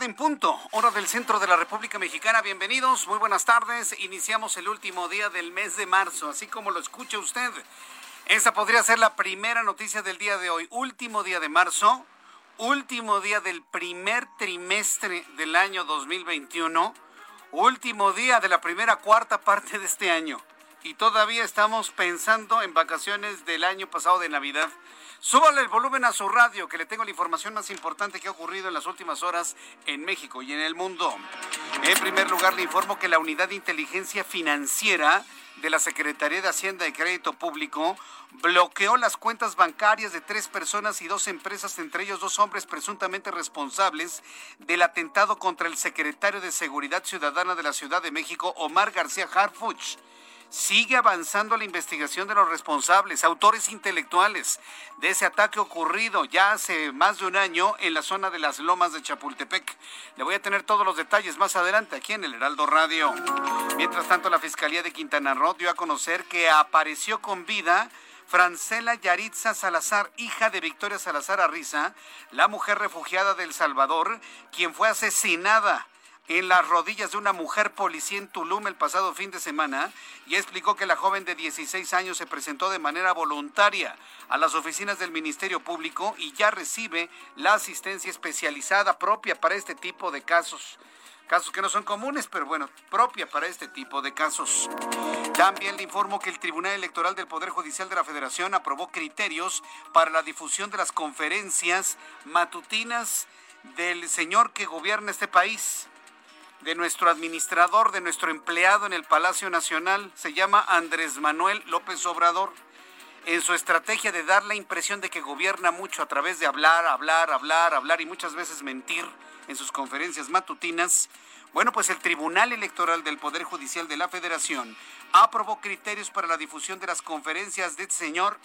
En punto, hora del centro de la República Mexicana. Bienvenidos, muy buenas tardes. Iniciamos el último día del mes de marzo, así como lo escucha usted. Esa podría ser la primera noticia del día de hoy. Último día de marzo, último día del primer trimestre del año 2021, último día de la primera cuarta parte de este año. Y todavía estamos pensando en vacaciones del año pasado de Navidad. Súbale el volumen a su radio, que le tengo la información más importante que ha ocurrido en las últimas horas en México y en el mundo. En primer lugar, le informo que la Unidad de Inteligencia Financiera de la Secretaría de Hacienda y Crédito Público bloqueó las cuentas bancarias de tres personas y dos empresas, entre ellos dos hombres presuntamente responsables del atentado contra el secretario de Seguridad Ciudadana de la Ciudad de México, Omar García Harfuch. Sigue avanzando la investigación de los responsables, autores intelectuales de ese ataque ocurrido ya hace más de un año en la zona de las lomas de Chapultepec. Le voy a tener todos los detalles más adelante aquí en el Heraldo Radio. Mientras tanto, la Fiscalía de Quintana Roo dio a conocer que apareció con vida Francela Yaritza Salazar, hija de Victoria Salazar Arriza, la mujer refugiada del Salvador, quien fue asesinada en las rodillas de una mujer policía en Tulum el pasado fin de semana y explicó que la joven de 16 años se presentó de manera voluntaria a las oficinas del Ministerio Público y ya recibe la asistencia especializada propia para este tipo de casos. Casos que no son comunes, pero bueno, propia para este tipo de casos. También le informo que el Tribunal Electoral del Poder Judicial de la Federación aprobó criterios para la difusión de las conferencias matutinas del señor que gobierna este país de nuestro administrador, de nuestro empleado en el Palacio Nacional, se llama Andrés Manuel López Obrador. En su estrategia de dar la impresión de que gobierna mucho a través de hablar, hablar, hablar, hablar y muchas veces mentir en sus conferencias matutinas, bueno, pues el Tribunal Electoral del Poder Judicial de la Federación aprobó criterios para la difusión de las conferencias de este señor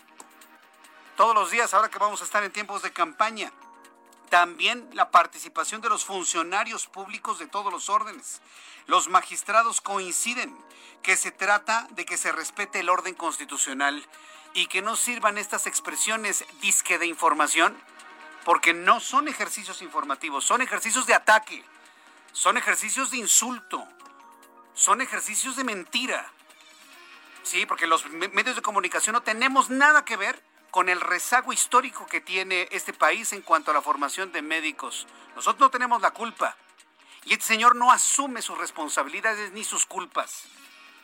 todos los días, ahora que vamos a estar en tiempos de campaña también la participación de los funcionarios públicos de todos los órdenes. Los magistrados coinciden que se trata de que se respete el orden constitucional y que no sirvan estas expresiones disque de información, porque no son ejercicios informativos, son ejercicios de ataque, son ejercicios de insulto, son ejercicios de mentira. Sí, porque los medios de comunicación no tenemos nada que ver con el rezago histórico que tiene este país en cuanto a la formación de médicos. Nosotros no tenemos la culpa. Y este señor no asume sus responsabilidades ni sus culpas.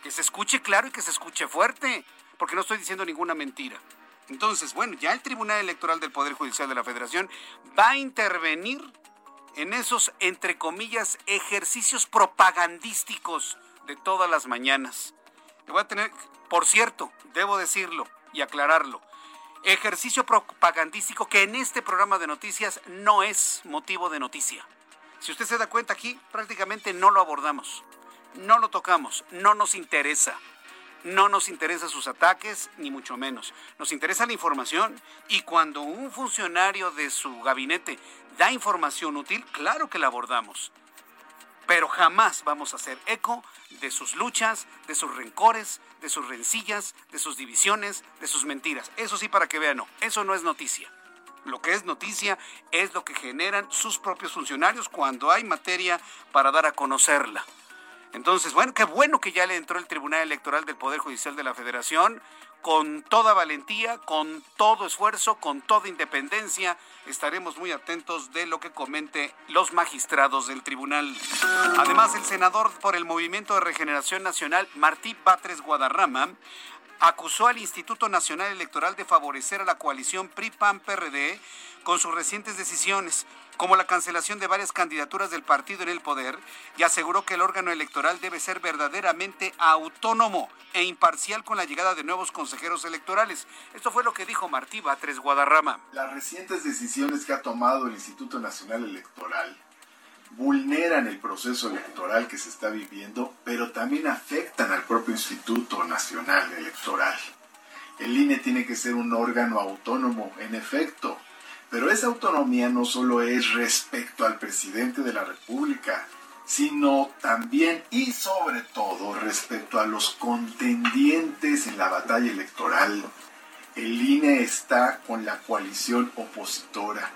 Que se escuche claro y que se escuche fuerte, porque no estoy diciendo ninguna mentira. Entonces, bueno, ya el Tribunal Electoral del Poder Judicial de la Federación va a intervenir en esos, entre comillas, ejercicios propagandísticos de todas las mañanas. Le voy a tener, por cierto, debo decirlo y aclararlo, ejercicio propagandístico que en este programa de noticias no es motivo de noticia. Si usted se da cuenta aquí, prácticamente no lo abordamos, no lo tocamos, no nos interesa. No nos interesa sus ataques, ni mucho menos. Nos interesa la información y cuando un funcionario de su gabinete da información útil, claro que la abordamos. Pero jamás vamos a hacer eco de sus luchas, de sus rencores, de sus rencillas, de sus divisiones, de sus mentiras. Eso sí, para que vean, no, eso no es noticia. Lo que es noticia es lo que generan sus propios funcionarios cuando hay materia para dar a conocerla. Entonces, bueno, qué bueno que ya le entró el Tribunal Electoral del Poder Judicial de la Federación con toda valentía, con todo esfuerzo, con toda independencia. Estaremos muy atentos de lo que comente los magistrados del tribunal. Además, el senador por el Movimiento de Regeneración Nacional, Martí Batres Guadarrama, acusó al Instituto Nacional Electoral de favorecer a la coalición PRI-PAN-PRD con sus recientes decisiones, como la cancelación de varias candidaturas del partido en el poder, y aseguró que el órgano electoral debe ser verdaderamente autónomo e imparcial con la llegada de nuevos consejeros electorales. Esto fue lo que dijo Martí Batres Guadarrama. Las recientes decisiones que ha tomado el Instituto Nacional Electoral vulneran el proceso electoral que se está viviendo, pero también afectan al propio Instituto Nacional Electoral. El INE tiene que ser un órgano autónomo, en efecto, pero esa autonomía no solo es respecto al presidente de la República, sino también y sobre todo respecto a los contendientes en la batalla electoral. El INE está con la coalición opositora.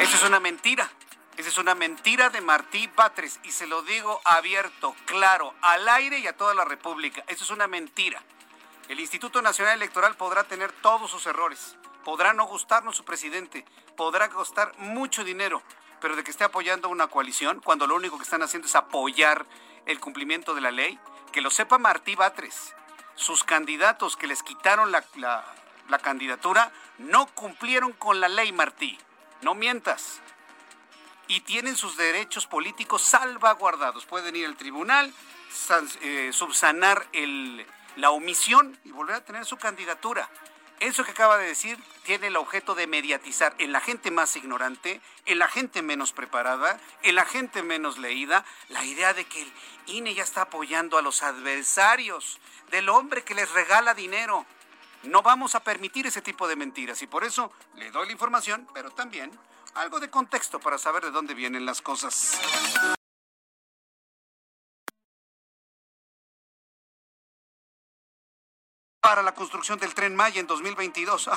Eso es una mentira. Esa es una mentira de Martí Batres y se lo digo abierto, claro, al aire y a toda la República. Eso es una mentira. El Instituto Nacional Electoral podrá tener todos sus errores, podrá no gustarnos su presidente, podrá costar mucho dinero, pero de que esté apoyando una coalición, cuando lo único que están haciendo es apoyar el cumplimiento de la ley, que lo sepa Martí Batres. Sus candidatos que les quitaron la, candidatura no cumplieron con la ley, Martí. No mientas y tienen sus derechos políticos salvaguardados. Pueden ir al tribunal, eh, subsanar la omisión y volver a tener su candidatura. Eso que acaba de decir tiene el objeto de mediatizar en la gente más ignorante, en la gente menos preparada, en la gente menos leída, la idea de que el INE ya está apoyando a los adversarios del hombre que les regala dinero. No vamos a permitir ese tipo de mentiras y por eso le doy la información, pero también algo de contexto para saber de dónde vienen las cosas. Para la construcción del tren Maya en 2022.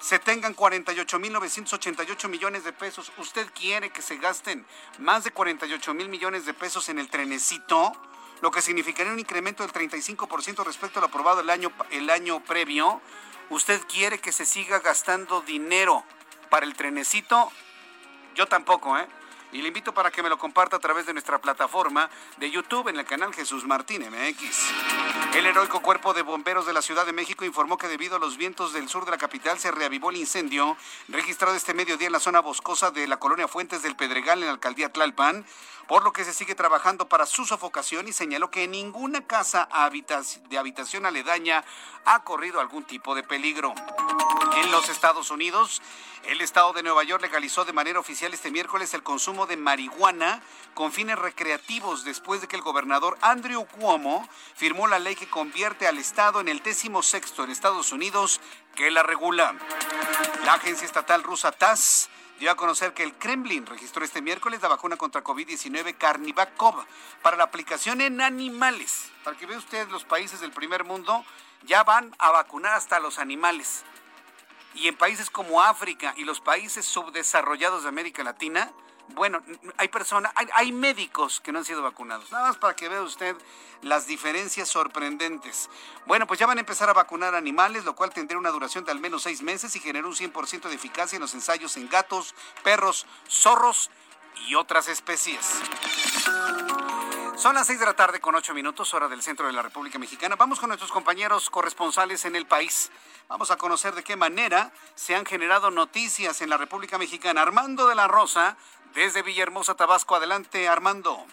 se tengan 48.988 millones de pesos. ¿Usted quiere que se gasten más de 48 mil millones de pesos en el trenecito? Lo que significaría un incremento del 35% respecto al aprobado el año, el año previo. ¿Usted quiere que se siga gastando dinero para el trenecito, yo tampoco, ¿eh? Y le invito para que me lo comparta a través de nuestra plataforma de YouTube en el canal Jesús Martín MX. El heroico cuerpo de bomberos de la Ciudad de México informó que debido a los vientos del sur de la capital se reavivó el incendio registrado este mediodía en la zona boscosa de la colonia Fuentes del Pedregal en la alcaldía Tlalpan, por lo que se sigue trabajando para su sofocación y señaló que ninguna casa de habitación aledaña ha corrido algún tipo de peligro. En los Estados Unidos, el estado de Nueva York legalizó de manera oficial este miércoles el consumo de marihuana con fines recreativos después de que el gobernador Andrew Cuomo firmó la ley que convierte al estado en el décimo sexto en Estados Unidos que la regula. La agencia estatal rusa TASS dio a conocer que el Kremlin registró este miércoles la vacuna contra COVID-19 Carnivacov para la aplicación en animales. Para que vea usted, los países del primer mundo ya van a vacunar hasta los animales. Y en países como África y los países subdesarrollados de América Latina, bueno, hay personas, hay, médicos que no han sido vacunados. Nada más para que vea usted las diferencias sorprendentes. Bueno, pues ya van a empezar a vacunar animales, lo cual tendrá una duración de al menos seis meses y generó un 100% de eficacia en los ensayos en gatos, perros, zorros y otras especies. Son las seis de la tarde con ocho minutos, hora del centro de la República Mexicana. Vamos con nuestros compañeros corresponsales en el país. Vamos a conocer de qué manera se han generado noticias en la República Mexicana. Armando de la Rosa, desde Villahermosa, Tabasco. Adelante, Armando.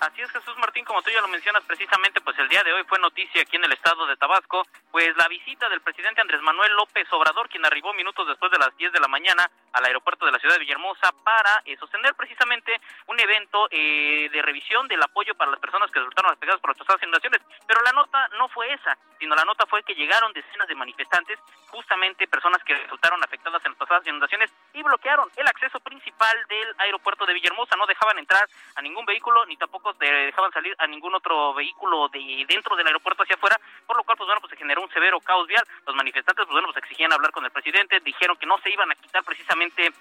Así es, Jesús Martín, como tú ya lo mencionas precisamente, pues el día de hoy fue noticia aquí en el estado de Tabasco, pues la visita del presidente Andrés Manuel López Obrador, quien arribó minutos después de las 10 de la mañana al aeropuerto de la ciudad de Villahermosa para eh, sostener precisamente un evento eh, de revisión del apoyo para las personas que resultaron afectadas por las pasadas inundaciones. Pero la nota no fue esa, sino la nota fue que llegaron decenas de manifestantes, justamente personas que resultaron afectadas en las pasadas inundaciones, y bloquearon el acceso principal del aeropuerto de Villahermosa. No dejaban entrar a ningún vehículo, ni tampoco dejaban salir a ningún otro vehículo de dentro del aeropuerto hacia afuera, por lo cual, pues bueno, pues se generó un severo caos vial. Los manifestantes, pues bueno, pues exigían hablar con el presidente, dijeron que no se iban a quitar precisamente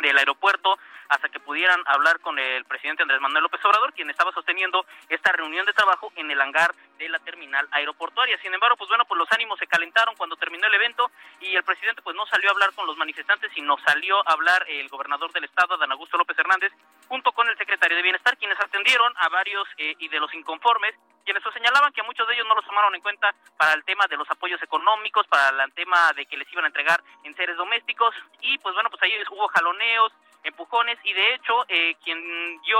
del aeropuerto hasta que pudieran hablar con el presidente Andrés Manuel López Obrador, quien estaba sosteniendo esta reunión de trabajo en el hangar de la terminal aeroportuaria. Sin embargo, pues bueno, pues los ánimos se calentaron cuando terminó el evento y el presidente pues no salió a hablar con los manifestantes, sino salió a hablar el gobernador del estado, Dan Augusto López Hernández, junto con el secretario de Bienestar, quienes atendieron a varios eh, y de los inconformes quienes señalaban que a muchos de ellos no los tomaron en cuenta para el tema de los apoyos económicos, para el tema de que les iban a entregar en seres domésticos y pues bueno, pues ahí hubo jaloneos, empujones y de hecho eh, quien dio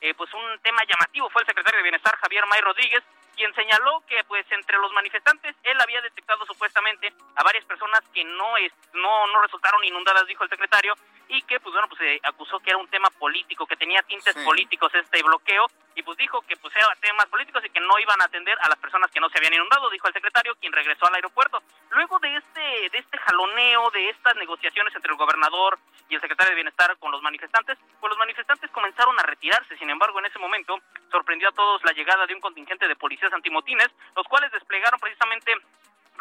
eh, pues un tema llamativo fue el secretario de Bienestar Javier May Rodríguez, quien señaló que pues entre los manifestantes él había detectado supuestamente a varias personas que no es, no no resultaron inundadas dijo el secretario y que pues bueno pues se acusó que era un tema político que tenía tintes políticos este bloqueo y pues dijo que pues era temas políticos y que no iban a atender a las personas que no se habían inundado dijo el secretario quien regresó al aeropuerto. Luego de este de este jaloneo de estas negociaciones entre el gobernador y el secretario de bienestar con los manifestantes pues los manifestantes comenzaron a retirarse. Sin embargo en ese momento sorprendió a todos la llegada de un contingente de policías antimotines, los cuales desplegaron precisamente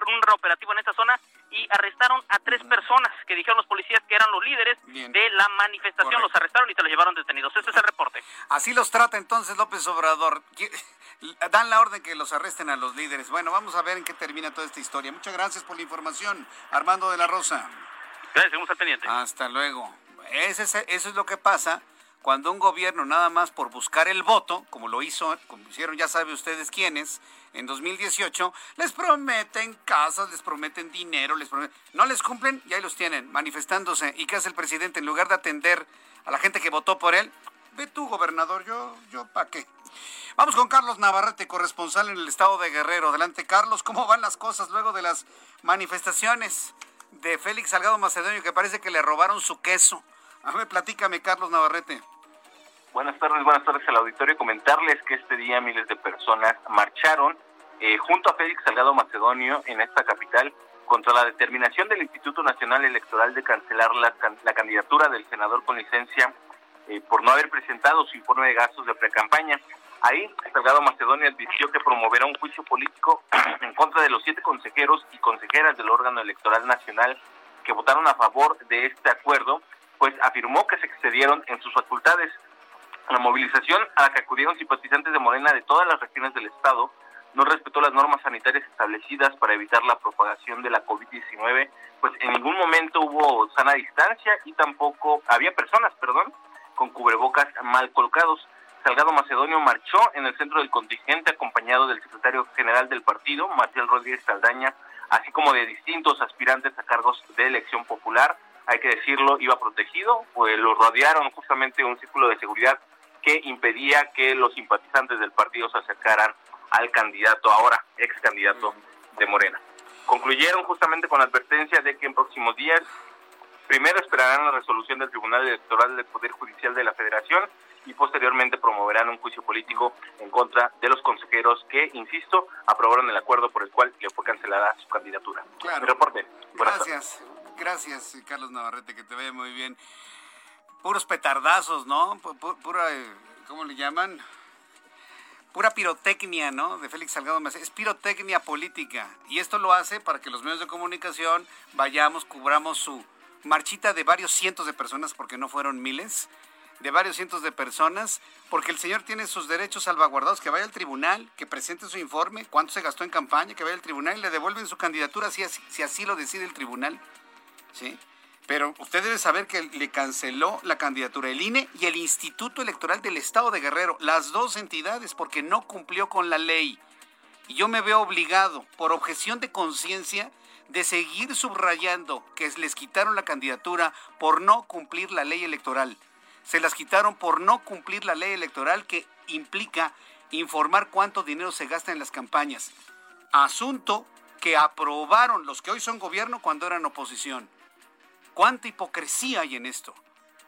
un operativo en esa zona y arrestaron a tres personas que dijeron los policías que eran los líderes de la manifestación. Los arrestaron y se los llevaron detenidos. Ese es el reporte. Así los trata entonces López Obrador. Dan la orden que los arresten a los líderes. Bueno, vamos a ver en qué termina toda esta historia. Muchas gracias por la información, Armando de la Rosa. Gracias, seguimos al pendiente. Hasta luego. Ese eso es lo que pasa cuando un gobierno nada más por buscar el voto, como lo hizo, como hicieron ya sabe ustedes quiénes, en 2018, les prometen casas, les prometen dinero, les prometen, no les cumplen y ahí los tienen manifestándose. ¿Y qué hace el presidente? En lugar de atender a la gente que votó por él, ve tú, gobernador, yo, yo, ¿para qué? Vamos con Carlos Navarrete, corresponsal en el estado de Guerrero. Adelante, Carlos, ¿cómo van las cosas luego de las manifestaciones de Félix Salgado Macedonio que parece que le robaron su queso? A ver, platícame, Carlos Navarrete. Buenas tardes, buenas tardes al auditorio. Comentarles que este día miles de personas marcharon eh, junto a Félix Salgado Macedonio en esta capital contra la determinación del Instituto Nacional Electoral de cancelar la, la candidatura del senador con licencia eh, por no haber presentado su informe de gastos de precampaña. Ahí, Salgado Macedonio advirtió que promoverá un juicio político en contra de los siete consejeros y consejeras del órgano electoral nacional que votaron a favor de este acuerdo, pues afirmó que se excedieron en sus facultades la movilización a la que acudieron simpatizantes de Morena de todas las regiones del Estado no respetó las normas sanitarias establecidas para evitar la propagación de la COVID-19, pues en ningún momento hubo sana distancia y tampoco había personas, perdón, con cubrebocas mal colocados. Salgado Macedonio marchó en el centro del contingente acompañado del secretario general del partido, Marcial Rodríguez Saldaña, así como de distintos aspirantes a cargos de elección popular. Hay que decirlo, iba protegido, pues lo rodearon justamente un círculo de seguridad que impedía que los simpatizantes del partido se acercaran al candidato, ahora ex candidato de Morena. Concluyeron justamente con la advertencia de que en próximos días primero esperarán la resolución del Tribunal Electoral del Poder Judicial de la Federación y posteriormente promoverán un juicio político en contra de los consejeros que, insisto, aprobaron el acuerdo por el cual le fue cancelada su candidatura. Claro. reporte. Gracias, gracias Carlos Navarrete, que te vaya muy bien puros petardazos, ¿no? Pura, eh, ¿cómo le llaman? Pura pirotecnia, ¿no? De Félix Salgado Macedonio. Es pirotecnia política. Y esto lo hace para que los medios de comunicación vayamos, cubramos su marchita de varios cientos de personas, porque no fueron miles, de varios cientos de personas, porque el señor tiene sus derechos salvaguardados, que vaya al tribunal, que presente su informe, cuánto se gastó en campaña, que vaya al tribunal y le devuelven su candidatura si así, si así lo decide el tribunal. ¿Sí? Pero usted debe saber que le canceló la candidatura el INE y el Instituto Electoral del Estado de Guerrero, las dos entidades, porque no cumplió con la ley. Y yo me veo obligado, por objeción de conciencia, de seguir subrayando que les quitaron la candidatura por no cumplir la ley electoral. se las quitaron por no cumplir la ley electoral que implica informar cuánto dinero se gasta en las campañas. Asunto que aprobaron los que hoy son gobierno cuando eran oposición. ¿Cuánta hipocresía hay en esto?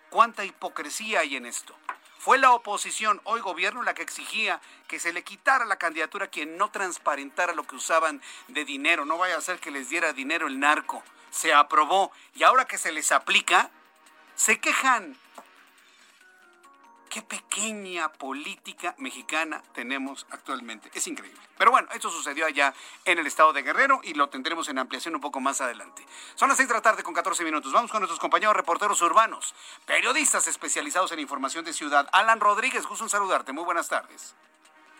¿Cuánta hipocresía hay en esto? Fue la oposición, hoy gobierno, la que exigía que se le quitara la candidatura a quien no transparentara lo que usaban de dinero. No vaya a ser que les diera dinero el narco. Se aprobó y ahora que se les aplica, se quejan qué pequeña política mexicana tenemos actualmente. Es increíble. Pero bueno, esto sucedió allá en el estado de Guerrero y lo tendremos en ampliación un poco más adelante. Son las 6 de la tarde con 14 minutos. Vamos con nuestros compañeros reporteros urbanos, periodistas especializados en información de ciudad. Alan Rodríguez, gusto en saludarte. Muy buenas tardes.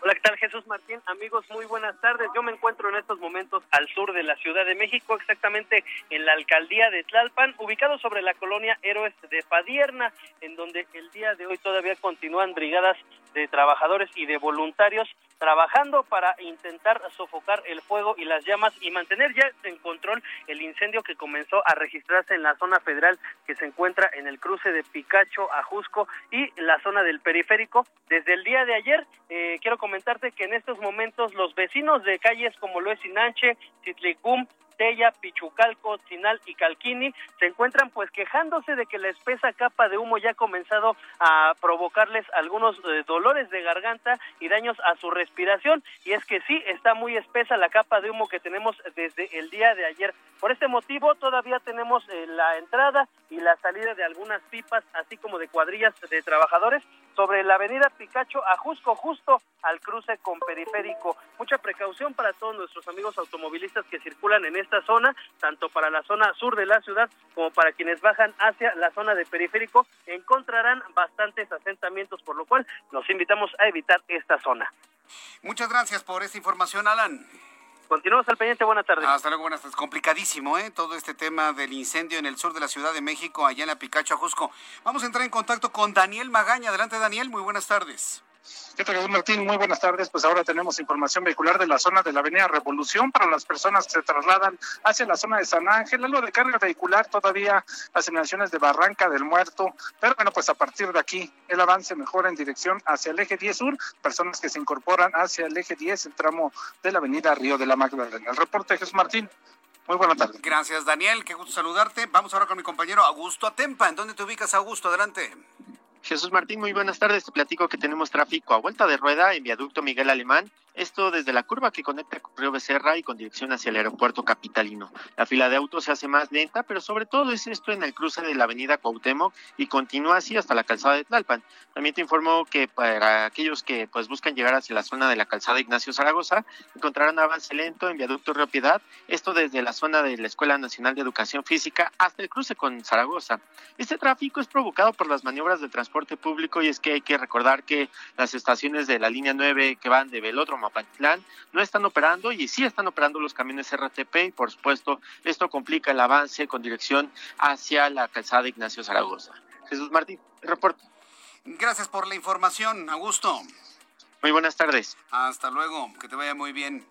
Hola, ¿qué tal Jesús Martín? Amigos, muy buenas tardes. Yo me encuentro en estos momentos al sur de la Ciudad de México, exactamente en la alcaldía de Tlalpan, ubicado sobre la colonia Héroes de Padierna, en donde el día de hoy todavía continúan brigadas de trabajadores y de voluntarios trabajando para intentar sofocar el fuego y las llamas y mantener ya en control el incendio que comenzó a registrarse en la zona federal que se encuentra en el cruce de Picacho, Ajusco y la zona del periférico. Desde el día de ayer, eh, quiero comentarte que en estos momentos los vecinos de calles como lo es Sinanche, Titlicum, Tella, Pichucalco, Sinal y Calquini se encuentran pues quejándose de que la espesa capa de humo ya ha comenzado a provocarles algunos eh, dolores de garganta y daños a su respiración y es que sí está muy espesa la capa de humo que tenemos desde el día de ayer. Por este motivo todavía tenemos eh, la entrada y la salida de algunas pipas así como de cuadrillas de trabajadores sobre la avenida Picacho a Jusco, justo al cruce con periférico. Mucha precaución para todos nuestros amigos automovilistas que circulan en esta zona, tanto para la zona sur de la ciudad como para quienes bajan hacia la zona de periférico, encontrarán bastantes asentamientos, por lo cual los invitamos a evitar esta zona. Muchas gracias por esta información, Alan. Continuamos al pendiente, buenas tardes. Hasta luego, buenas tardes. Complicadísimo, ¿eh? Todo este tema del incendio en el sur de la Ciudad de México, allá en la Picacho, Ajusco. Vamos a entrar en contacto con Daniel Magaña. Adelante, Daniel, muy buenas tardes. ¿Qué tal, Martín? Muy buenas tardes. Pues ahora tenemos información vehicular de la zona de la Avenida Revolución para las personas que se trasladan hacia la zona de San Ángel. Algo de carga vehicular todavía las emanaciones de Barranca del Muerto. Pero bueno, pues a partir de aquí el avance mejora en dirección hacia el eje 10 sur. Personas que se incorporan hacia el eje 10, el tramo de la Avenida Río de la Magdalena. El reporte Jesús Martín. Muy buenas tardes. Gracias, Daniel. Qué gusto saludarte. Vamos ahora con mi compañero Augusto Atempa. ¿En dónde te ubicas, Augusto? Adelante. Jesús Martín, muy buenas tardes. Te platico que tenemos tráfico a vuelta de rueda en viaducto Miguel Alemán esto desde la curva que conecta con Río Becerra y con dirección hacia el aeropuerto capitalino. La fila de autos se hace más lenta, pero sobre todo es esto en el cruce de la avenida Cuauhtémoc y continúa así hasta la calzada de Tlalpan. También te informo que para aquellos que pues buscan llegar hacia la zona de la calzada Ignacio Zaragoza, encontrarán avance lento en viaducto Río Piedad, esto desde la zona de la Escuela Nacional de Educación Física hasta el cruce con Zaragoza. Este tráfico es provocado por las maniobras de transporte público y es que hay que recordar que las estaciones de la línea 9 que van de Velódromo Mapatlán no están operando y sí están operando los camiones RTP y por supuesto esto complica el avance con dirección hacia la calzada Ignacio Zaragoza. Jesús Martín, reporte. Gracias por la información, Augusto. Muy buenas tardes. Hasta luego, que te vaya muy bien.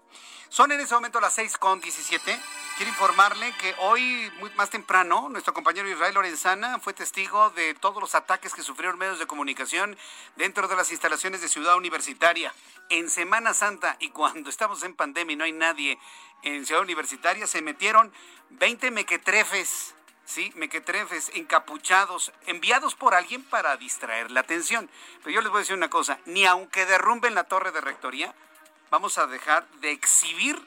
Son en ese momento las 6 con 17. Quiero informarle que hoy, muy más temprano, nuestro compañero Israel Lorenzana fue testigo de todos los ataques que sufrieron medios de comunicación dentro de las instalaciones de Ciudad Universitaria. En Semana Santa y cuando estamos en pandemia y no hay nadie en Ciudad Universitaria, se metieron 20 mequetrefes ¿sí? Mequetrefes encapuchados, enviados por alguien para distraer la atención. Pero yo les voy a decir una cosa, ni aunque derrumben la torre de rectoría, vamos a dejar de exhibir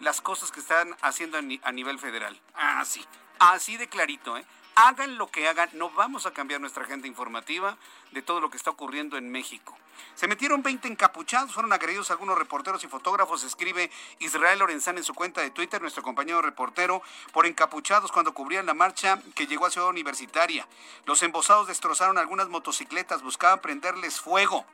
las cosas que están haciendo a nivel federal. Así, así de clarito, ¿eh? Hagan lo que hagan, no vamos a cambiar nuestra agenda informativa de todo lo que está ocurriendo en México. Se metieron 20 encapuchados, fueron agredidos algunos reporteros y fotógrafos, escribe Israel Lorenzán en su cuenta de Twitter, nuestro compañero reportero, por encapuchados cuando cubrían la marcha que llegó a Ciudad Universitaria. Los embosados destrozaron algunas motocicletas, buscaban prenderles fuego.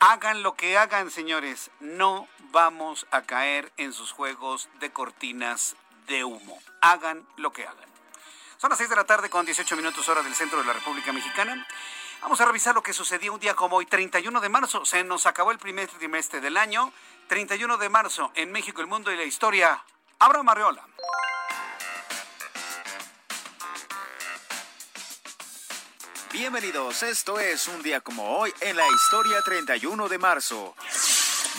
Hagan lo que hagan, señores. No vamos a caer en sus juegos de cortinas de humo. Hagan lo que hagan. Son las 6 de la tarde con 18 minutos hora del centro de la República Mexicana. Vamos a revisar lo que sucedió un día como hoy, 31 de marzo. Se nos acabó el primer trimestre del año. 31 de marzo en México, el mundo y la historia. Abraham Marreola. Bienvenidos, esto es un día como hoy en la historia 31 de marzo.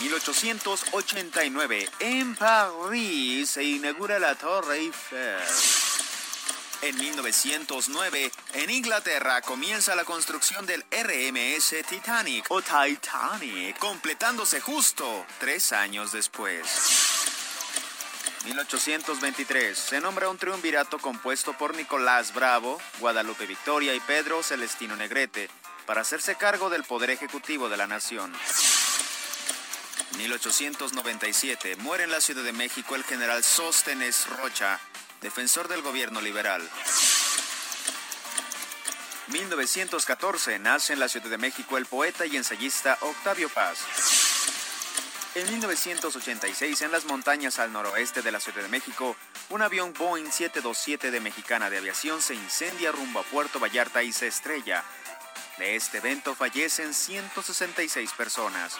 1889, en París se inaugura la Torre Eiffel. En 1909, en Inglaterra comienza la construcción del RMS Titanic o Titanic, completándose justo tres años después. 1823. Se nombra un triunvirato compuesto por Nicolás Bravo, Guadalupe Victoria y Pedro Celestino Negrete para hacerse cargo del poder ejecutivo de la nación. 1897. Muere en la Ciudad de México el general Sóstenes Rocha, defensor del gobierno liberal. 1914. Nace en la Ciudad de México el poeta y ensayista Octavio Paz. En 1986, en las montañas al noroeste de la Ciudad de México, un avión Boeing 727 de Mexicana de Aviación se incendia rumbo a Puerto Vallarta y se estrella. De este evento fallecen 166 personas.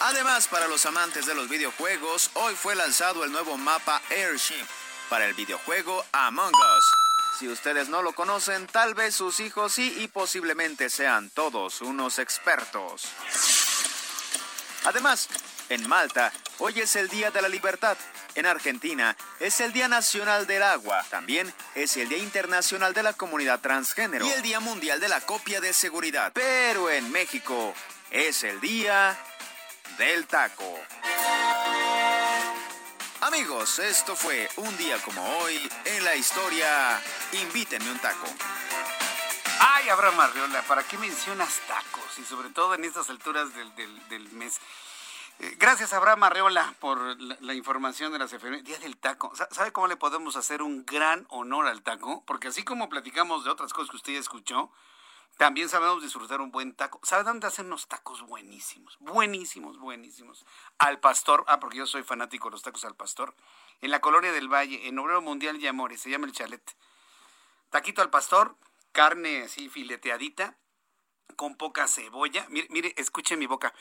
Además, para los amantes de los videojuegos, hoy fue lanzado el nuevo mapa Airship para el videojuego Among Us. Si ustedes no lo conocen, tal vez sus hijos sí y posiblemente sean todos unos expertos. Además, en Malta, hoy es el Día de la Libertad. En Argentina es el Día Nacional del Agua. También es el Día Internacional de la Comunidad Transgénero. Y el Día Mundial de la Copia de Seguridad. Pero en México es el Día del Taco. Amigos, esto fue un día como hoy en la historia. Invítenme un taco. Ay, Abraham Arriola, ¿para qué mencionas tacos? Y sobre todo en estas alturas del, mes. Eh, gracias, Abraham Arreola, por la, información de las efemérides. Día del taco. ¿Sabe cómo le podemos hacer un gran honor al taco? Porque así como platicamos de otras cosas que usted ya escuchó, también sabemos disfrutar un buen taco. ¿Sabe dónde hacen unos tacos buenísimos? Buenísimos, buenísimos. Al pastor. Ah, porque yo soy fanático de los tacos al pastor. En la colonia del Valle, en Obrero Mundial y Amores, se llama el chalet. Taquito al pastor, carne así fileteadita, con poca cebolla. Mire, mire, escuche mi boca.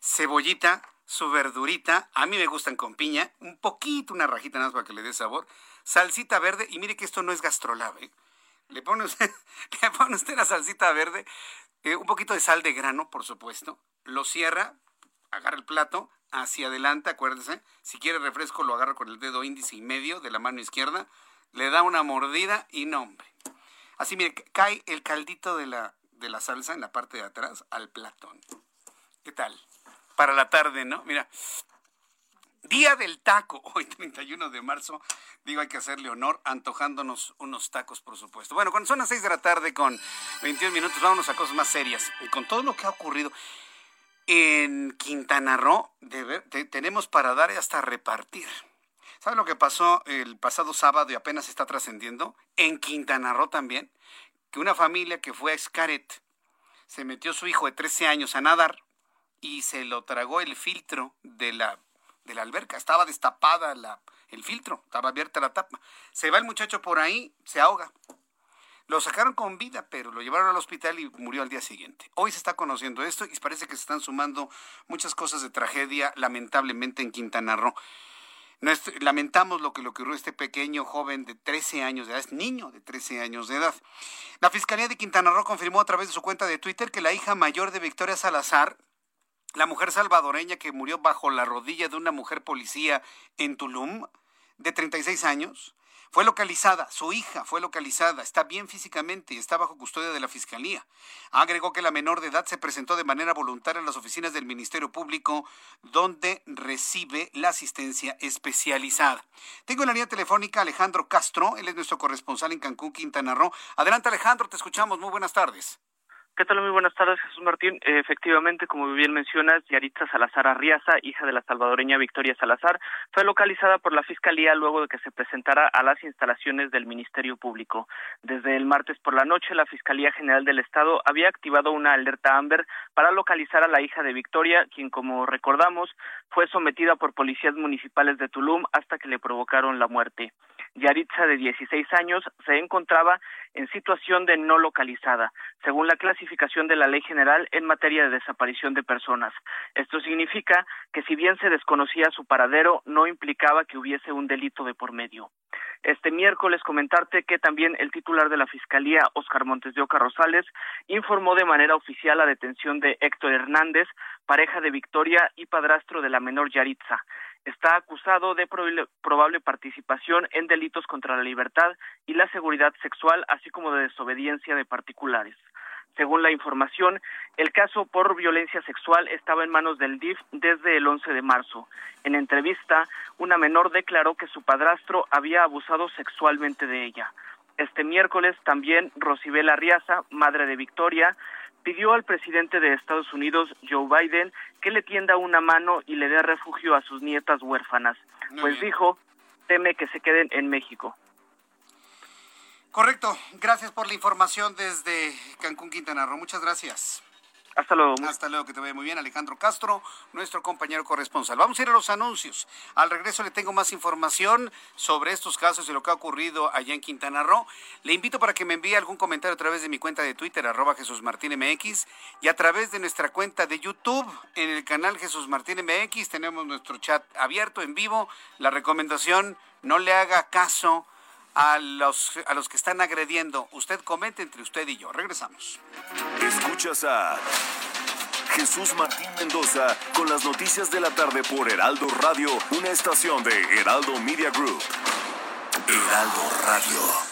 Cebollita, su verdurita, a mí me gustan con piña, un poquito, una rajita nada más para que le dé sabor. Salsita verde, y mire que esto no es gastrolab, ¿eh? Le pone usted, le la salsita verde, eh, un poquito de sal de grano, por supuesto. Lo cierra, agarra el plato, hacia adelante, acuérdese. Si quiere refresco, lo agarra con el dedo índice y medio de la mano izquierda, le da una mordida y no, hombre. Así, mire, cae el caldito de la, de la salsa en la parte de atrás al platón. ¿Qué tal? Para la tarde, ¿no? Mira, Día del taco, hoy 31 de marzo, digo hay que hacerle honor antojándonos unos tacos, por supuesto. Bueno, cuando son las 6 de la tarde con 21 minutos, vámonos a cosas más serias. Y con todo lo que ha ocurrido en Quintana Roo, tenemos para dar y hasta repartir. ¿Sabe lo que pasó el pasado sábado y apenas está trascendiendo? En Quintana Roo también, que una familia que fue a Escaret se metió su hijo de 13 años a nadar y se lo tragó el filtro de la, de la alberca. Estaba destapada la, el filtro, estaba abierta la tapa. Se va el muchacho por ahí, se ahoga. Lo sacaron con vida, pero lo llevaron al hospital y murió al día siguiente. Hoy se está conociendo esto y parece que se están sumando muchas cosas de tragedia, lamentablemente, en Quintana Roo lamentamos lo que le ocurrió a este pequeño joven de 13 años de edad, niño de 13 años de edad. La Fiscalía de Quintana Roo confirmó a través de su cuenta de Twitter que la hija mayor de Victoria Salazar, la mujer salvadoreña que murió bajo la rodilla de una mujer policía en Tulum, de 36 años, fue localizada, su hija fue localizada, está bien físicamente y está bajo custodia de la Fiscalía. Agregó que la menor de edad se presentó de manera voluntaria en las oficinas del Ministerio Público, donde recibe la asistencia especializada. Tengo en la línea telefónica Alejandro Castro, él es nuestro corresponsal en Cancún, Quintana Roo. Adelante Alejandro, te escuchamos, muy buenas tardes. ¿Qué tal? Muy buenas tardes, Jesús Martín. Efectivamente, como bien mencionas, Yaritza Salazar Arriaza, hija de la salvadoreña Victoria Salazar, fue localizada por la Fiscalía luego de que se presentara a las instalaciones del Ministerio Público. Desde el martes por la noche, la Fiscalía General del Estado había activado una alerta Amber para localizar a la hija de Victoria, quien, como recordamos, fue sometida por policías municipales de Tulum hasta que le provocaron la muerte. Yaritza, de 16 años, se encontraba en situación de no localizada, según la clasificación de la Ley General en materia de desaparición de personas. Esto significa que si bien se desconocía su paradero, no implicaba que hubiese un delito de por medio. Este miércoles comentarte que también el titular de la Fiscalía, Oscar Montes de Oca Rosales, informó de manera oficial la detención de Héctor Hernández, pareja de Victoria y padrastro de la menor Yaritza está acusado de probable participación en delitos contra la libertad y la seguridad sexual, así como de desobediencia de particulares. Según la información, el caso por violencia sexual estaba en manos del DIF desde el 11 de marzo. En entrevista, una menor declaró que su padrastro había abusado sexualmente de ella. Este miércoles también Rosibel Arriaza, madre de Victoria, pidió al presidente de Estados Unidos, Joe Biden, que le tienda una mano y le dé refugio a sus nietas huérfanas, pues dijo, teme que se queden en México. Correcto, gracias por la información desde Cancún, Quintana Roo. Muchas gracias. Hasta luego. Hasta luego, que te vaya muy bien. Alejandro Castro, nuestro compañero corresponsal. Vamos a ir a los anuncios. Al regreso le tengo más información sobre estos casos y lo que ha ocurrido allá en Quintana Roo. Le invito para que me envíe algún comentario a través de mi cuenta de Twitter, arroba Jesús Martín MX, y a través de nuestra cuenta de YouTube, en el canal Jesús Martín MX. Tenemos nuestro chat abierto, en vivo. La recomendación, no le haga caso a los, a los que están agrediendo. Usted comente entre usted y yo. Regresamos. Escuchas a Jesús Martín Mendoza con las noticias de la tarde por Heraldo Radio, una estación de Heraldo Media Group. Heraldo Radio.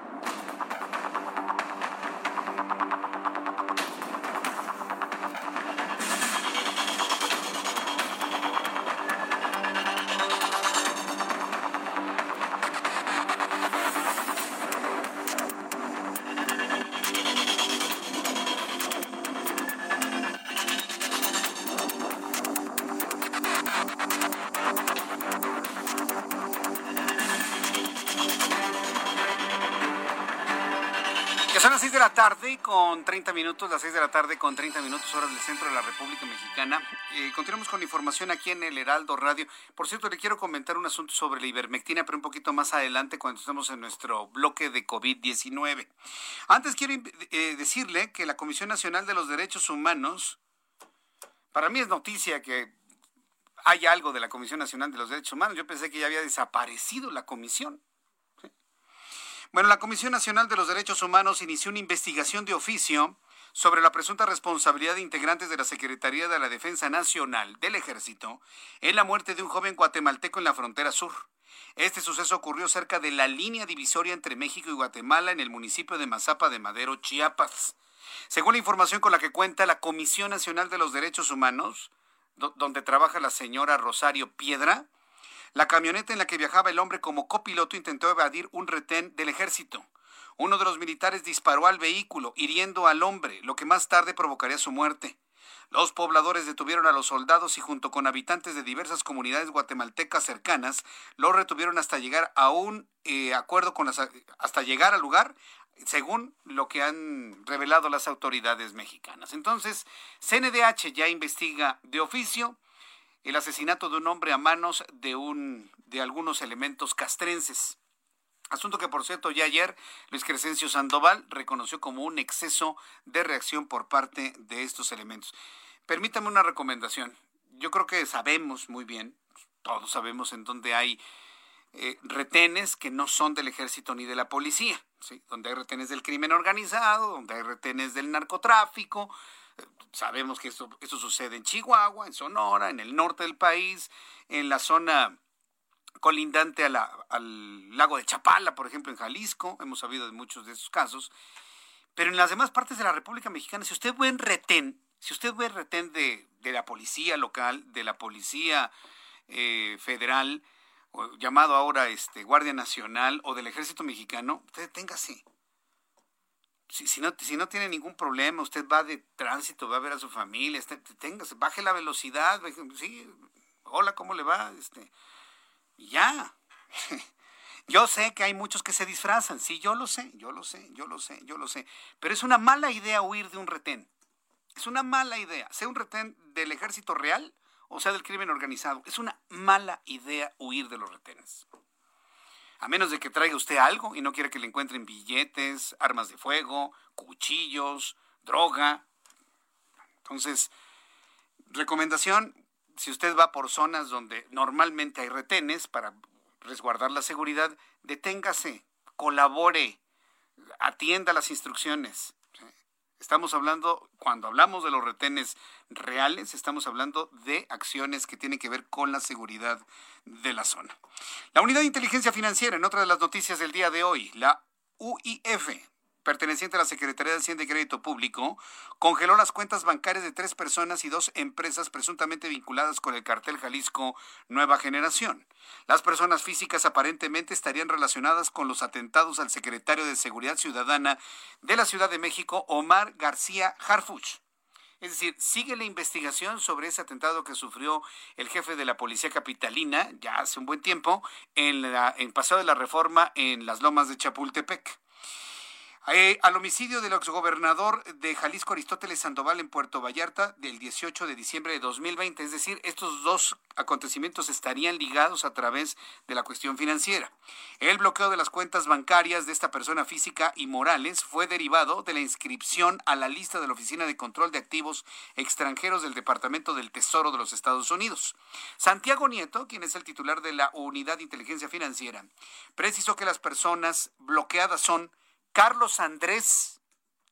30 minutos, las 6 de la tarde con 30 minutos, horas del centro de la República Mexicana. Eh, continuamos con información aquí en el Heraldo Radio. Por cierto, le quiero comentar un asunto sobre la ivermectina, pero un poquito más adelante cuando estemos en nuestro bloque de COVID-19. Antes quiero eh, decirle que la Comisión Nacional de los Derechos Humanos, para mí es noticia que hay algo de la Comisión Nacional de los Derechos Humanos. Yo pensé que ya había desaparecido la comisión. Bueno, la Comisión Nacional de los Derechos Humanos inició una investigación de oficio sobre la presunta responsabilidad de integrantes de la Secretaría de la Defensa Nacional del Ejército en la muerte de un joven guatemalteco en la frontera sur. Este suceso ocurrió cerca de la línea divisoria entre México y Guatemala en el municipio de Mazapa de Madero, Chiapas. Según la información con la que cuenta la Comisión Nacional de los Derechos Humanos, donde trabaja la señora Rosario Piedra, la camioneta en la que viajaba el hombre como copiloto intentó evadir un retén del ejército. Uno de los militares disparó al vehículo, hiriendo al hombre, lo que más tarde provocaría su muerte. Los pobladores detuvieron a los soldados y junto con habitantes de diversas comunidades guatemaltecas cercanas, los retuvieron hasta llegar a un eh, acuerdo con las hasta llegar al lugar, según lo que han revelado las autoridades mexicanas. Entonces, CNDH ya investiga de oficio el asesinato de un hombre a manos de, un, de algunos elementos castrenses. Asunto que, por cierto, ya ayer Luis Crescencio Sandoval reconoció como un exceso de reacción por parte de estos elementos. Permítame una recomendación. Yo creo que sabemos muy bien, todos sabemos en dónde hay eh, retenes que no son del ejército ni de la policía, ¿sí? donde hay retenes del crimen organizado, donde hay retenes del narcotráfico, Sabemos que esto, sucede en Chihuahua, en Sonora, en el norte del país, en la zona colindante al lago de Chapala, por ejemplo, en Jalisco. Hemos sabido de muchos de esos casos. Pero en las demás partes de la República Mexicana, si usted ve en retén, si usted ve retén de, la policía local, de la policía eh, federal, llamado ahora este, Guardia Nacional o del Ejército Mexicano, usted así si, no, si no tiene ningún problema, usted va de tránsito, va a ver a su familia, este, baje la velocidad, sí, hola, ¿cómo le va? Este, ya. Yo sé que hay muchos que se disfrazan, sí, yo lo sé, yo lo sé, yo lo sé, yo lo sé, pero es una mala idea huir de un retén. Es una mala idea, sea un retén del ejército real o sea del crimen organizado. Es una mala idea huir de los retenes. A menos de que traiga usted algo y no quiera que le encuentren billetes, armas de fuego, cuchillos, droga. Entonces, recomendación, si usted va por zonas donde normalmente hay retenes para resguardar la seguridad, deténgase, colabore, atienda las instrucciones. Estamos hablando, cuando hablamos de los retenes reales, estamos hablando de acciones que tienen que ver con la seguridad de la zona. La Unidad de Inteligencia Financiera, en otra de las noticias del día de hoy, la UIF, perteneciente a la Secretaría de Hacienda y Crédito Público, congeló las cuentas bancarias de tres personas y dos empresas presuntamente vinculadas con el cartel Jalisco Nueva Generación. Las personas físicas aparentemente estarían relacionadas con los atentados al secretario de Seguridad Ciudadana de la Ciudad de México, Omar García Harfuch. Es decir, sigue la investigación sobre ese atentado que sufrió el jefe de la policía capitalina ya hace un buen tiempo en, la, en pasado de la reforma en las lomas de Chapultepec. Eh, al homicidio del exgobernador de Jalisco Aristóteles Sandoval en Puerto Vallarta del 18 de diciembre de 2020. Es decir, estos dos acontecimientos estarían ligados a través de la cuestión financiera. El bloqueo de las cuentas bancarias de esta persona física y morales fue derivado de la inscripción a la lista de la Oficina de Control de Activos Extranjeros del Departamento del Tesoro de los Estados Unidos. Santiago Nieto, quien es el titular de la Unidad de Inteligencia Financiera, precisó que las personas bloqueadas son Carlos Andrés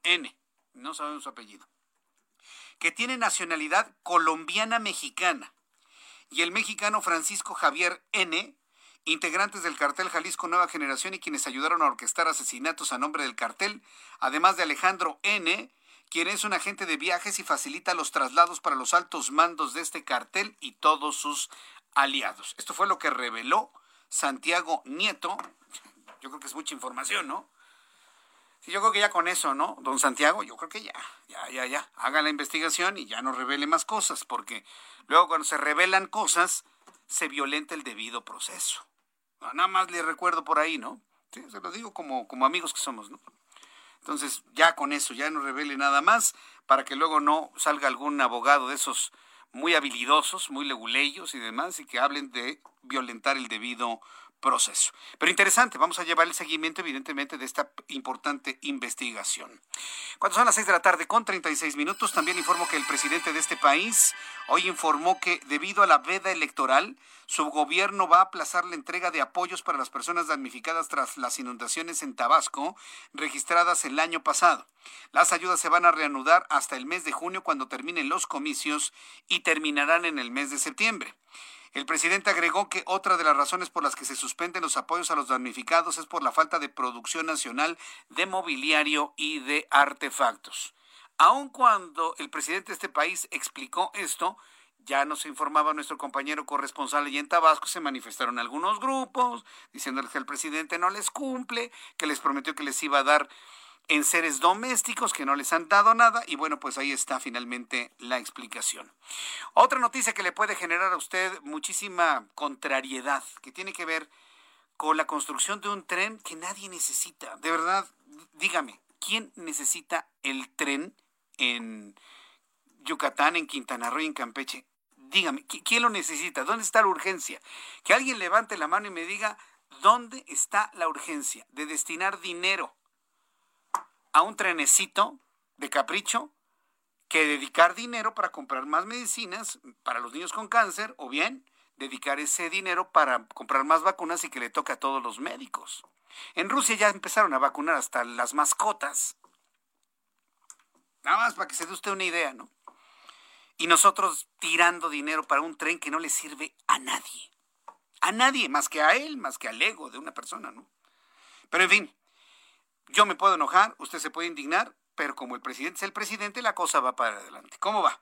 N, no sabemos su apellido, que tiene nacionalidad colombiana-mexicana, y el mexicano Francisco Javier N, integrantes del cartel Jalisco Nueva Generación y quienes ayudaron a orquestar asesinatos a nombre del cartel, además de Alejandro N., quien es un agente de viajes y facilita los traslados para los altos mandos de este cartel y todos sus aliados. Esto fue lo que reveló Santiago Nieto. Yo creo que es mucha información, ¿no? Sí, yo creo que ya con eso, ¿no? Don Santiago, yo creo que ya, ya, ya, ya. Haga la investigación y ya no revele más cosas, porque luego cuando se revelan cosas, se violenta el debido proceso. Nada más le recuerdo por ahí, ¿no? Sí, se lo digo como, como amigos que somos, ¿no? Entonces, ya con eso, ya no revele nada más, para que luego no salga algún abogado de esos muy habilidosos, muy leguleyos y demás, y que hablen de violentar el debido proceso. Pero interesante, vamos a llevar el seguimiento evidentemente de esta importante investigación. Cuando son las 6 de la tarde con 36 minutos, también informo que el presidente de este país hoy informó que debido a la veda electoral, su gobierno va a aplazar la entrega de apoyos para las personas damnificadas tras las inundaciones en Tabasco registradas el año pasado. Las ayudas se van a reanudar hasta el mes de junio cuando terminen los comicios y terminarán en el mes de septiembre. El presidente agregó que otra de las razones por las que se suspenden los apoyos a los damnificados es por la falta de producción nacional de mobiliario y de artefactos. Aun cuando el presidente de este país explicó esto, ya nos informaba nuestro compañero corresponsal allí en Tabasco, se manifestaron algunos grupos diciéndoles que el presidente no les cumple, que les prometió que les iba a dar en seres domésticos que no les han dado nada y bueno, pues ahí está finalmente la explicación. Otra noticia que le puede generar a usted muchísima contrariedad, que tiene que ver con la construcción de un tren que nadie necesita. De verdad, dígame, ¿quién necesita el tren en Yucatán, en Quintana Roo en Campeche? Dígame, ¿quién lo necesita? ¿Dónde está la urgencia? Que alguien levante la mano y me diga, ¿dónde está la urgencia de destinar dinero a un trenecito de capricho que dedicar dinero para comprar más medicinas para los niños con cáncer o bien dedicar ese dinero para comprar más vacunas y que le toque a todos los médicos. En Rusia ya empezaron a vacunar hasta las mascotas. Nada más para que se dé usted una idea, ¿no? Y nosotros tirando dinero para un tren que no le sirve a nadie. A nadie, más que a él, más que al ego de una persona, ¿no? Pero en fin, yo me puedo enojar, usted se puede indignar, pero como el presidente es el presidente, la cosa va para adelante. ¿Cómo va?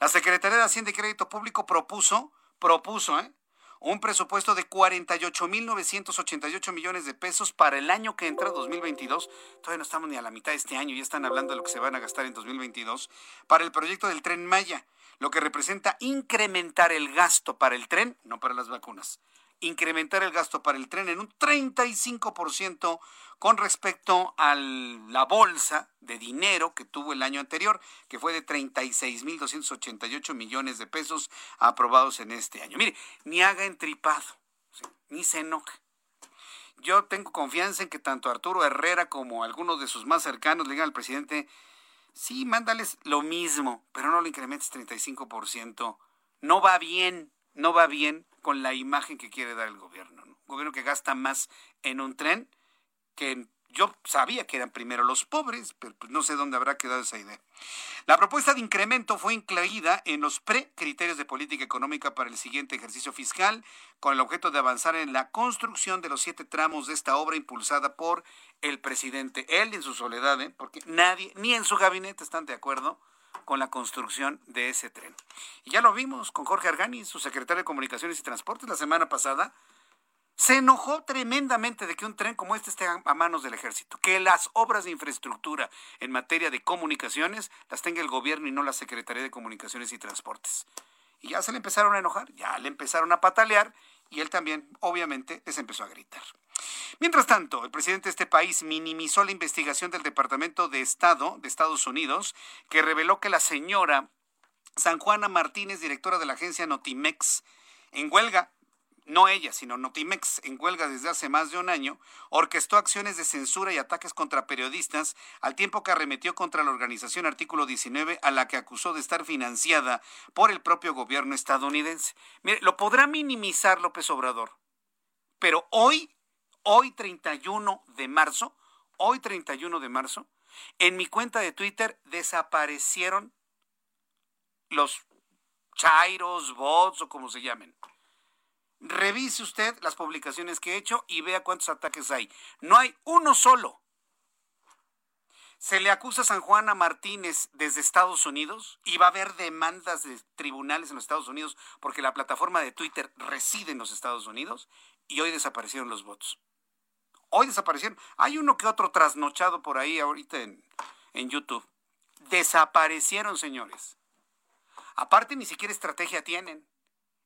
La Secretaría de Hacienda y Crédito Público propuso, propuso, ¿eh? un presupuesto de 48.988 millones de pesos para el año que entra, 2022. Todavía no estamos ni a la mitad de este año, ya están hablando de lo que se van a gastar en 2022, para el proyecto del tren Maya, lo que representa incrementar el gasto para el tren, no para las vacunas, incrementar el gasto para el tren en un 35% con respecto a la bolsa de dinero que tuvo el año anterior, que fue de 36.288 millones de pesos aprobados en este año. Mire, ni haga entripado, ni se enoje. Yo tengo confianza en que tanto Arturo Herrera como algunos de sus más cercanos le digan al presidente, sí, mándales lo mismo, pero no lo incrementes 35%. No va bien, no va bien con la imagen que quiere dar el gobierno. Un gobierno que gasta más en un tren que yo sabía que eran primero los pobres, pero pues no sé dónde habrá quedado esa idea. La propuesta de incremento fue incluida en los pre-criterios de política económica para el siguiente ejercicio fiscal, con el objeto de avanzar en la construcción de los siete tramos de esta obra impulsada por el presidente. Él en su soledad, ¿eh? porque nadie, ni en su gabinete están de acuerdo con la construcción de ese tren. Y ya lo vimos con Jorge Argani, su secretario de Comunicaciones y Transportes, la semana pasada. Se enojó tremendamente de que un tren como este esté a manos del ejército, que las obras de infraestructura en materia de comunicaciones las tenga el gobierno y no la Secretaría de Comunicaciones y Transportes. Y ya se le empezaron a enojar, ya le empezaron a patalear y él también, obviamente, les empezó a gritar. Mientras tanto, el presidente de este país minimizó la investigación del Departamento de Estado de Estados Unidos, que reveló que la señora San Juana Martínez, directora de la agencia Notimex, en huelga no ella, sino Notimex, en huelga desde hace más de un año, orquestó acciones de censura y ataques contra periodistas, al tiempo que arremetió contra la organización Artículo 19, a la que acusó de estar financiada por el propio gobierno estadounidense. Mire, lo podrá minimizar López Obrador, pero hoy, hoy 31 de marzo, hoy 31 de marzo, en mi cuenta de Twitter desaparecieron los chairos, bots o como se llamen. Revise usted las publicaciones que he hecho y vea cuántos ataques hay. No hay uno solo. Se le acusa a San Juana Martínez desde Estados Unidos y va a haber demandas de tribunales en los Estados Unidos porque la plataforma de Twitter reside en los Estados Unidos y hoy desaparecieron los votos. Hoy desaparecieron. Hay uno que otro trasnochado por ahí ahorita en, YouTube. Desaparecieron, señores. Aparte, ni siquiera estrategia tienen.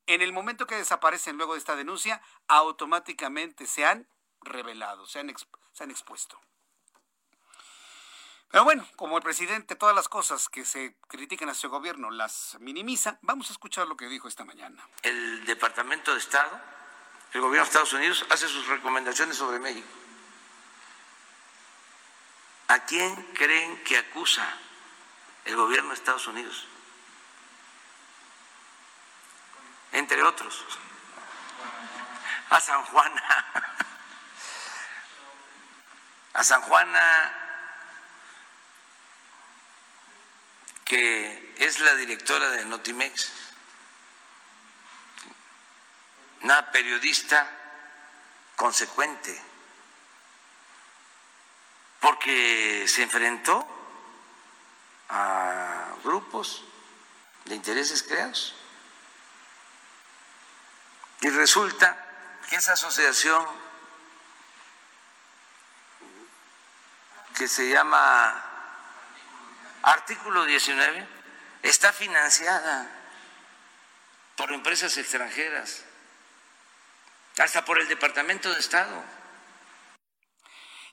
En el momento que desaparecen luego de esta denuncia, automáticamente se han revelado, se han, expuesto. Pero bueno, como el presidente todas las cosas que se critican a su gobierno las minimiza, vamos a escuchar lo que dijo esta mañana. El Departamento de Estado, el gobierno de Estados Unidos, hace sus recomendaciones sobre México. ¿A quién creen que acusa el gobierno de Estados Unidos? entre otros, a San Juana, a San Juana, que es la directora de Notimex, una periodista consecuente, porque se enfrentó a grupos de intereses creados. Y resulta que esa asociación que se llama Artículo 19 está financiada por empresas extranjeras, hasta por el Departamento de Estado.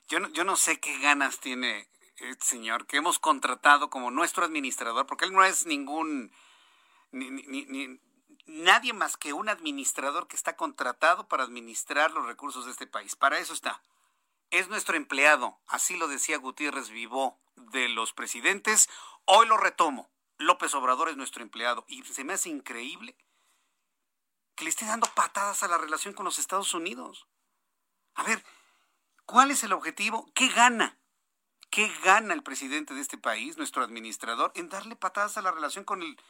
Yo no, yo no sé qué ganas tiene este señor que hemos contratado como nuestro administrador, porque él no es ningún ni, ni, nadie más que un administrador que está contratado para administrar los recursos de este país. Para eso está. Es nuestro empleado, así lo decía Gutiérrez Vivó de los presidentes. Hoy lo retomo. López Obrador es nuestro empleado. Y se me hace increíble que le esté dando patadas a la relación con los Estados Unidos. A ver, ¿cuál es el objetivo? ¿Qué gana? ¿Qué gana el presidente de este país, nuestro administrador, en darle patadas a la relación con el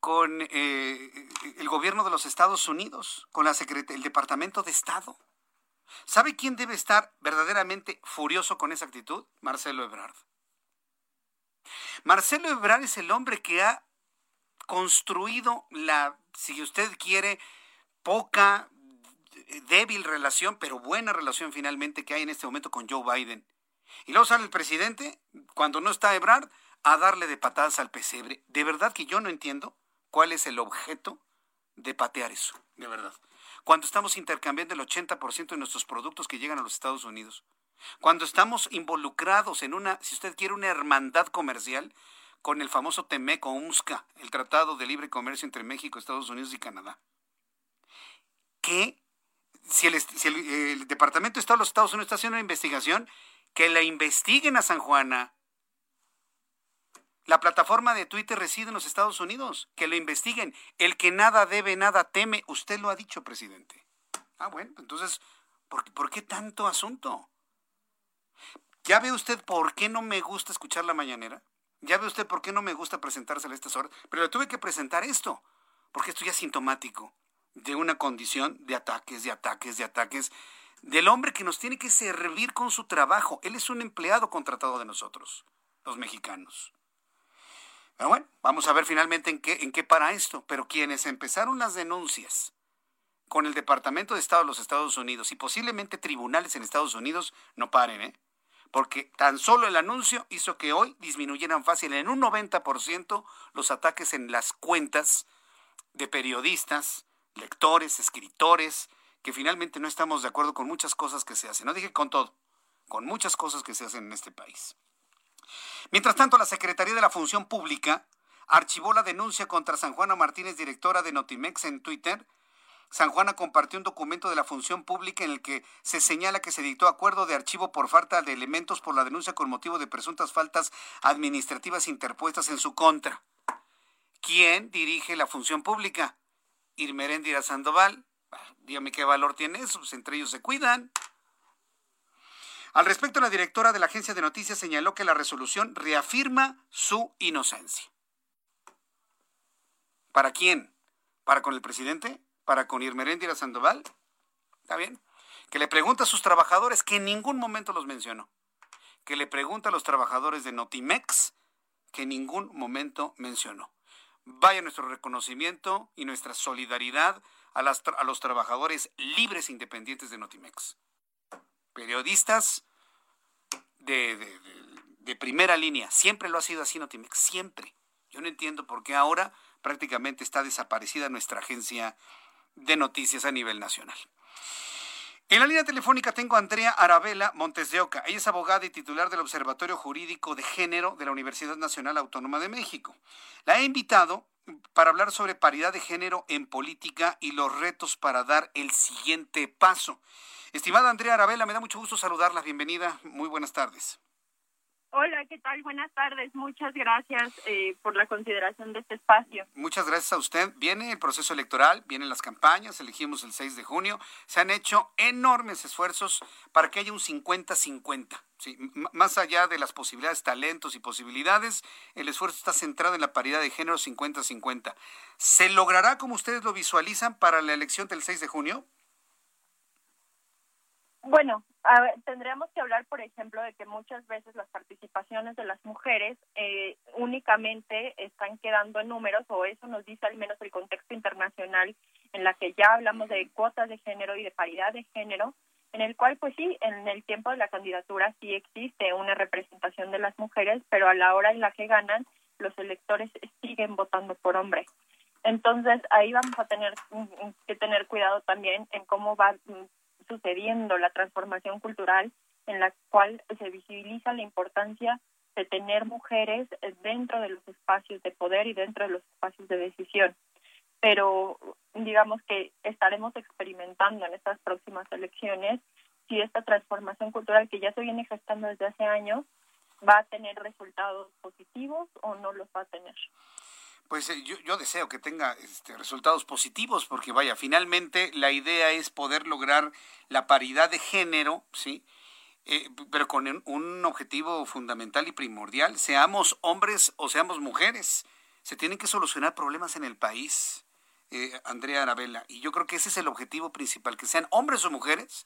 con eh, el gobierno de los Estados Unidos, con la el Departamento de Estado. ¿Sabe quién debe estar verdaderamente furioso con esa actitud? Marcelo Ebrard. Marcelo Ebrard es el hombre que ha construido la, si usted quiere, poca, débil relación, pero buena relación finalmente que hay en este momento con Joe Biden. Y luego sale el presidente, cuando no está Ebrard, a darle de patadas al pesebre. De verdad que yo no entiendo cuál es el objeto de patear eso, de verdad. Cuando estamos intercambiando el 80% de nuestros productos que llegan a los Estados Unidos. Cuando estamos involucrados en una, si usted quiere, una hermandad comercial con el famoso TEMEC o UMSCA, el Tratado de Libre Comercio entre México, Estados Unidos y Canadá. ¿Qué? Si el, Departamento de Estado de los Estados Unidos está haciendo una investigación, que la investiguen a San Juana. La plataforma de Twitter reside en los Estados Unidos, que lo investiguen. El que nada debe, nada teme, usted lo ha dicho, presidente. Ah, bueno, entonces, ¿por, ¿por qué tanto asunto? ¿Ya ve usted por qué no me gusta escuchar la mañanera? ¿Ya ve usted por qué no me gusta presentársela a estas horas? Pero le tuve que presentar esto, porque esto ya es sintomático de una condición de ataques, de ataques, de ataques del hombre que nos tiene que servir con su trabajo. Él es un empleado contratado de nosotros, los mexicanos. Pero bueno, vamos a ver finalmente en qué, en qué para esto. Pero quienes empezaron las denuncias con el Departamento de Estado de los Estados Unidos y posiblemente tribunales en Estados Unidos, no paren, ¿eh? Porque tan solo el anuncio hizo que hoy disminuyeran fácil en un 90% los ataques en las cuentas de periodistas, lectores, escritores, que finalmente no estamos de acuerdo con muchas cosas que se hacen. No dije con todo, con muchas cosas que se hacen en este país. Mientras tanto, la Secretaría de la Función Pública archivó la denuncia contra San Juana Martínez, directora de Notimex, en Twitter. San Juana compartió un documento de la función pública en el que se señala que se dictó acuerdo de archivo por falta de elementos por la denuncia con motivo de presuntas faltas administrativas interpuestas en su contra. ¿Quién dirige la función pública? Irmeréndira Sandoval, dígame qué valor tiene eso, pues entre ellos se cuidan. Al respecto, la directora de la agencia de noticias señaló que la resolución reafirma su inocencia. ¿Para quién? ¿Para con el presidente? ¿Para con Irmeréndira Sandoval? ¿Está bien? Que le pregunta a sus trabajadores, que en ningún momento los mencionó. Que le pregunta a los trabajadores de Notimex, que en ningún momento mencionó. Vaya nuestro reconocimiento y nuestra solidaridad a, los trabajadores libres e independientes de Notimex. Periodistas de, de, primera línea. Siempre lo ha sido así Notimex, siempre. Yo no entiendo por qué ahora prácticamente está desaparecida nuestra agencia de noticias a nivel nacional. En la línea telefónica tengo a Andrea Arabela Montes de Oca. Ella es abogada y titular del Observatorio Jurídico de Género de la Universidad Nacional Autónoma de México. La he invitado para hablar sobre paridad de género en política y los retos para dar el siguiente paso. Estimada Andrea Arabela, me da mucho gusto saludarla. Bienvenida. Muy buenas tardes. Hola, ¿qué tal? Buenas tardes. Muchas gracias eh, por la consideración de este espacio. Muchas gracias a usted. Viene el proceso electoral, vienen las campañas, elegimos el 6 de junio. Se han hecho enormes esfuerzos para que haya un 50-50. ¿sí? Más allá de las posibilidades, talentos y posibilidades, el esfuerzo está centrado en la paridad de género 50-50. ¿Se logrará como ustedes lo visualizan para la elección del 6 de junio? Bueno, tendríamos que hablar, por ejemplo, de que muchas veces las participaciones de las mujeres eh, únicamente están quedando en números, o eso nos dice al menos el contexto internacional en la que ya hablamos de cuotas de género y de paridad de género, en el cual, pues sí, en el tiempo de la candidatura sí existe una representación de las mujeres, pero a la hora en la que ganan, los electores siguen votando por hombres. Entonces, ahí vamos a tener que tener cuidado también en cómo va sucediendo la transformación cultural en la cual se visibiliza la importancia de tener mujeres dentro de los espacios de poder y dentro de los espacios de decisión. Pero digamos que estaremos experimentando en estas próximas elecciones si esta transformación cultural que ya se viene gestando desde hace años va a tener resultados positivos o no los va a tener pues eh, yo, deseo que tenga este, resultados positivos, porque vaya, finalmente la idea es poder lograr la paridad de género, ¿sí? Eh, pero con un objetivo fundamental y primordial, seamos hombres o seamos mujeres, se tienen que solucionar problemas en el país, eh, Andrea Arabella, y yo creo que ese es el objetivo principal, que sean hombres o mujeres,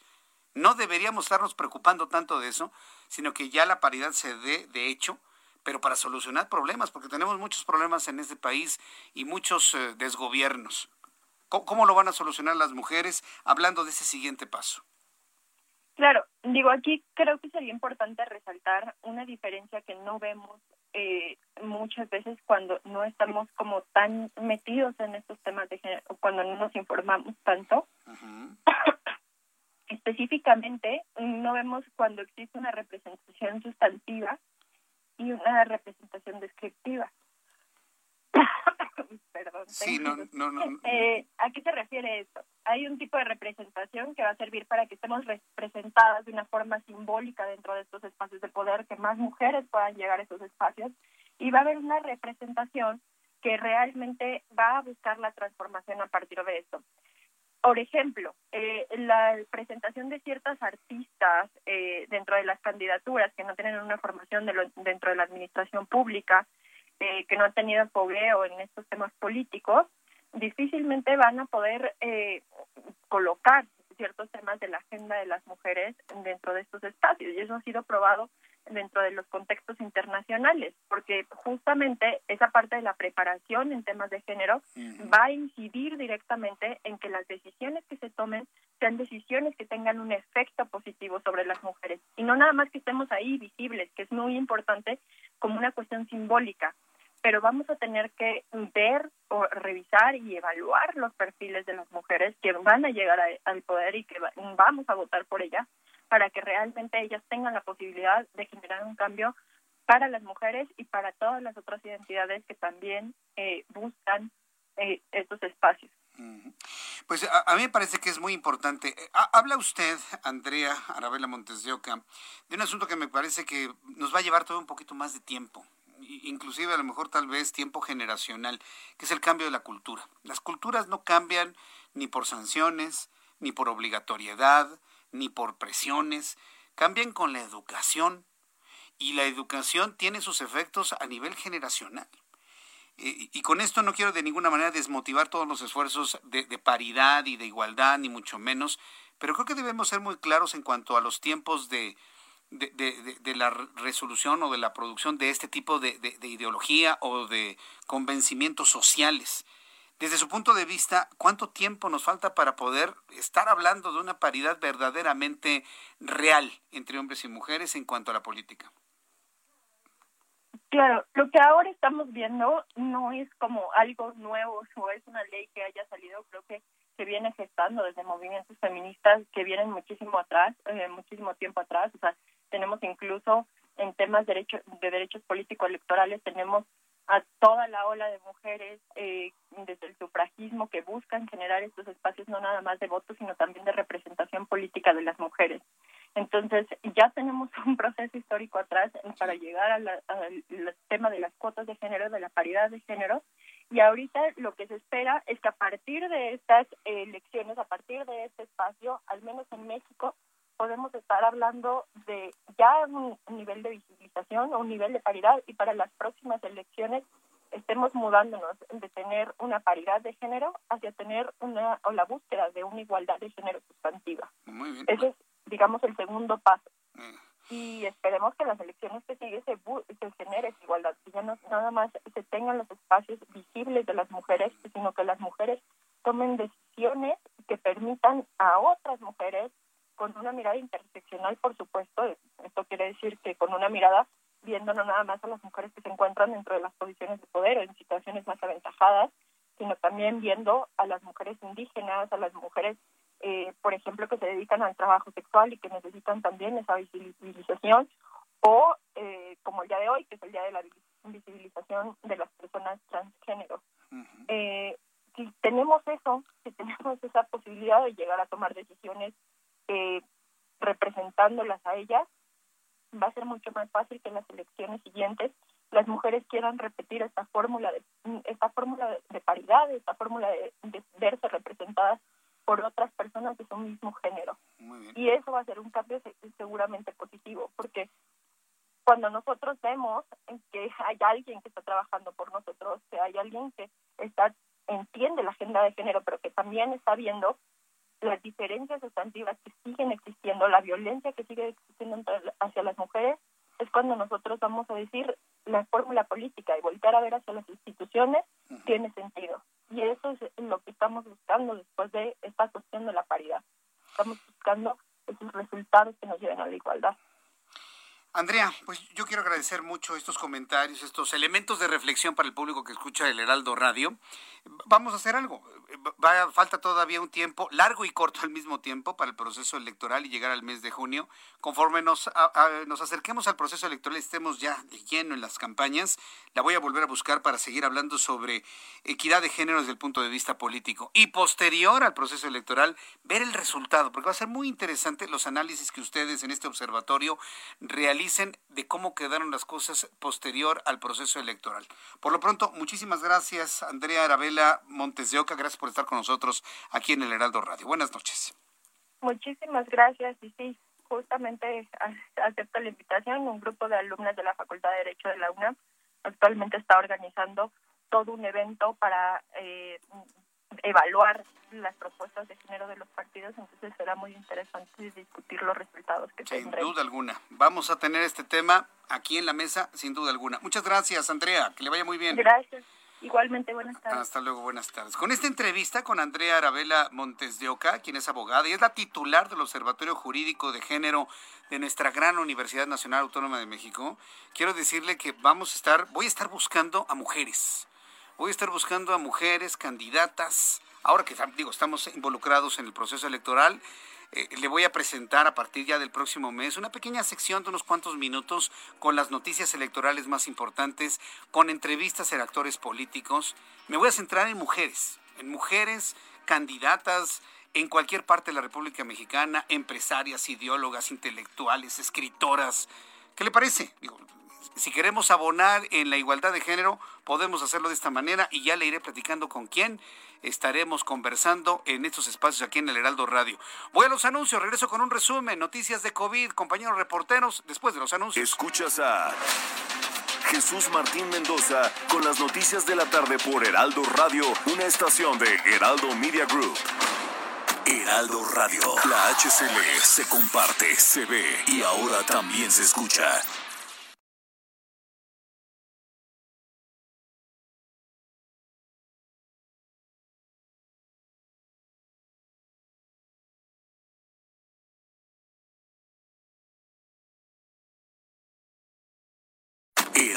no deberíamos estarnos preocupando tanto de eso, sino que ya la paridad se dé de hecho pero para solucionar problemas, porque tenemos muchos problemas en este país y muchos eh, desgobiernos. ¿Cómo, lo van a solucionar las mujeres hablando de ese siguiente paso? Claro, digo, aquí creo que sería importante resaltar una diferencia que no vemos eh, muchas veces cuando no estamos como tan metidos en estos temas de género, cuando no nos informamos tanto. Específicamente, no vemos cuando existe una representación sustantiva y una representación descriptiva. Perdón. Sí, no, no, no. Eh, ¿A qué se refiere esto? Hay un tipo de representación que va a servir para que estemos representadas de una forma simbólica dentro de estos espacios de poder, que más mujeres puedan llegar a esos espacios, y va a haber una representación que realmente va a buscar la transformación a partir de esto. Por ejemplo, eh, la presentación de ciertas artistas eh, dentro de las candidaturas que no tienen una formación dentro de la administración pública, eh, que no han tenido fogueo en estos temas políticos, difícilmente van a poder eh, colocar ciertos temas de la agenda de las mujeres dentro de estos espacios. Y eso ha sido probado dentro de los contextos internacionales, porque justamente esa parte de la preparación en temas de género va a incidir directamente en que las decisiones que se tomen sean decisiones que tengan un efecto positivo sobre las mujeres y no nada más que estemos ahí visibles, que es muy importante como una cuestión simbólica, pero vamos a tener que ver o revisar y evaluar los perfiles de las mujeres que van a llegar al poder y que vamos a votar por ellas para que realmente ellas tengan la posibilidad de generar un cambio para las mujeres y para todas las otras identidades que también eh, buscan eh, estos espacios. Pues a, mí me parece que es muy importante. Eh, habla usted, Andrea Arabella Montes de de un asunto que me parece que nos va a llevar todo un poquito más de tiempo inclusive a lo mejor tal vez tiempo generacional, que es el cambio de la cultura. Las culturas no cambian ni por sanciones, ni por obligatoriedad, ni por presiones, cambian con la educación y la educación tiene sus efectos a nivel generacional. Y, con esto no quiero de ninguna manera desmotivar todos los esfuerzos de, de, paridad y de igualdad, ni mucho menos, pero creo que debemos ser muy claros en cuanto a los tiempos de, de, la resolución o de la producción de este tipo de, ideología o de convencimientos sociales. Desde su punto de vista, ¿cuánto tiempo nos falta para poder estar hablando de una paridad verdaderamente real entre hombres y mujeres en cuanto a la política? Claro, lo que ahora estamos viendo no es como algo nuevo o es una ley que haya salido, creo que se viene gestando desde movimientos feministas que vienen muchísimo atrás, eh, muchísimo tiempo atrás, o sea, tenemos incluso en temas de, derecho, de derechos políticos electorales, tenemos a toda la ola de mujeres eh, desde el sufragismo que buscan generar estos espacios no nada más de votos, sino también de representación política de las mujeres. Entonces, ya tenemos un proceso histórico atrás para llegar al tema de las cuotas de género, de la paridad de género, y ahorita lo que se espera es que a partir de estas elecciones, a partir de este espacio, al menos en México, podemos estar hablando de ya un, nivel de visibilización o un nivel de paridad y para las próximas elecciones estemos mudándonos de tener una paridad de género hacia tener una o la búsqueda de una igualdad de género sustantiva. Ese es, digamos, el segundo paso. Mm. Y esperemos que en las elecciones que siguen se, se genere esa igualdad, que ya no nada más se tengan los espacios visibles de las mujeres, sino que las mujeres tomen decisiones que permitan a otras mujeres con una mirada interseccional, por supuesto. Esto quiere decir que con una mirada viendo no nada más a las mujeres que se encuentran dentro de las posiciones de poder o en situaciones más aventajadas, sino también viendo a las mujeres indígenas, a las mujeres, eh, por ejemplo, que se dedican al trabajo sexual y que necesitan también esa visibilización, o eh, como el día de hoy, que es el día de la visibilización de las personas transgénero. eh, si tenemos eso, si tenemos esa posibilidad de llegar a tomar decisiones eh, representándolas a ellas, va a ser mucho más fácil que en las elecciones siguientes las mujeres quieran repetir esta fórmula de esta fórmula de, paridad, esta fórmula de, verse representadas por otras personas de su mismo género. Y eso va a ser un cambio seguramente positivo, porque cuando nosotros vemos que hay alguien que está trabajando por nosotros, que hay alguien que está entiende la agenda de género, pero que también está viendo las diferencias sustantivas que siguen existiendo, la violencia que sigue existiendo hacia las mujeres, es cuando nosotros vamos a decir la fórmula política y volver a ver hacia las instituciones tiene sentido. Y eso es lo que estamos buscando después de esta cuestión de la paridad. Estamos buscando esos resultados que nos lleven a la igualdad. Andrea, pues yo quiero agradecer mucho estos comentarios, estos elementos de reflexión para el público que escucha el Heraldo Radio. Vamos a hacer algo. Va, falta todavía un tiempo, largo y corto al mismo tiempo, para el proceso electoral y llegar al mes de junio. Conforme nos, nos acerquemos al proceso electoral, estemos ya lleno en las campañas, la voy a volver a buscar para seguir hablando sobre equidad de género desde el punto de vista político. Y posterior al proceso electoral, ver el resultado, porque va a ser muy interesante los análisis que ustedes en este observatorio realicen de cómo quedaron las cosas posterior al proceso electoral. Por lo pronto, muchísimas gracias, Andrea Arabela Montes de Oca. Gracias por estar con nosotros aquí en el Heraldo Radio. Buenas noches. Muchísimas gracias. Y sí, justamente acepto la invitación. Un grupo de alumnas de la Facultad de Derecho de la UNAM actualmente está organizando todo un evento para eh, evaluar las propuestas de género de los partidos, entonces será muy interesante discutir los resultados que Sin duda alguna. Vamos a tener este tema aquí en la mesa, sin duda alguna. Muchas gracias, Andrea. Que le vaya muy bien. Gracias. Igualmente, buenas tardes. Hasta luego, buenas tardes. Con esta entrevista con Andrea Arabela Montes de Oca, quien es abogada y es la titular del Observatorio Jurídico de Género de nuestra gran Universidad Nacional Autónoma de México, quiero decirle que vamos a estar, voy a estar buscando a mujeres. Voy a estar buscando a mujeres candidatas. Ahora que digo, estamos involucrados en el proceso electoral, eh, le voy a presentar a partir ya del próximo mes una pequeña sección de unos cuantos minutos con las noticias electorales más importantes, con entrevistas a actores políticos. Me voy a centrar en mujeres, en mujeres candidatas en cualquier parte de la República Mexicana, empresarias, ideólogas, intelectuales, escritoras. ¿Qué le parece? Si queremos abonar en la igualdad de género, podemos hacerlo de esta manera y ya le iré platicando con quién estaremos conversando en estos espacios aquí en el Heraldo Radio. Voy a los anuncios, regreso con un resumen, noticias de COVID, compañeros reporteros, después de los anuncios. Escuchas a Jesús Martín Mendoza con las noticias de la tarde por Heraldo Radio, una estación de Heraldo Media Group. Heraldo Radio, la HCL se comparte, se ve y ahora también se escucha.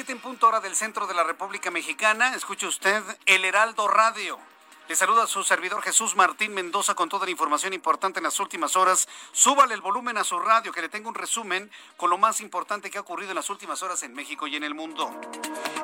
7 en punto hora del centro de la República Mexicana. Escuche usted el Heraldo Radio. Le saluda a su servidor Jesús Martín Mendoza con toda la información importante en las últimas horas. Súbale el volumen a su radio, que le tengo un resumen con lo más importante que ha ocurrido en las últimas horas en México y en el mundo.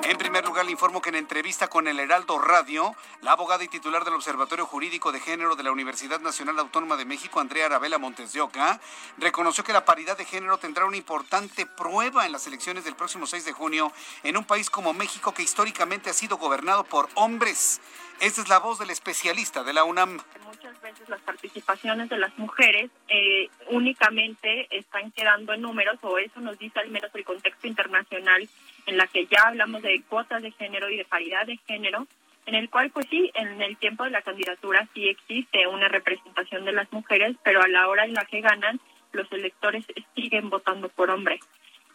En primer lugar, le informo que en entrevista con el Heraldo Radio, la abogada y titular del Observatorio Jurídico de Género de la Universidad Nacional Autónoma de México, Andrea Arabela Montes de Oca, reconoció que la paridad de género tendrá una importante prueba en las elecciones del próximo 6 de junio en un país como México que históricamente ha sido gobernado por hombres. Esta es la voz del especialista de la UNAM. Muchas veces las participaciones de las mujeres eh, únicamente están quedando en números, o eso nos dice al menos el contexto internacional, en la que ya hablamos de cuotas de género y de paridad de género, en el cual, pues sí, en el tiempo de la candidatura sí existe una representación de las mujeres, pero a la hora en la que ganan, los electores siguen votando por hombres.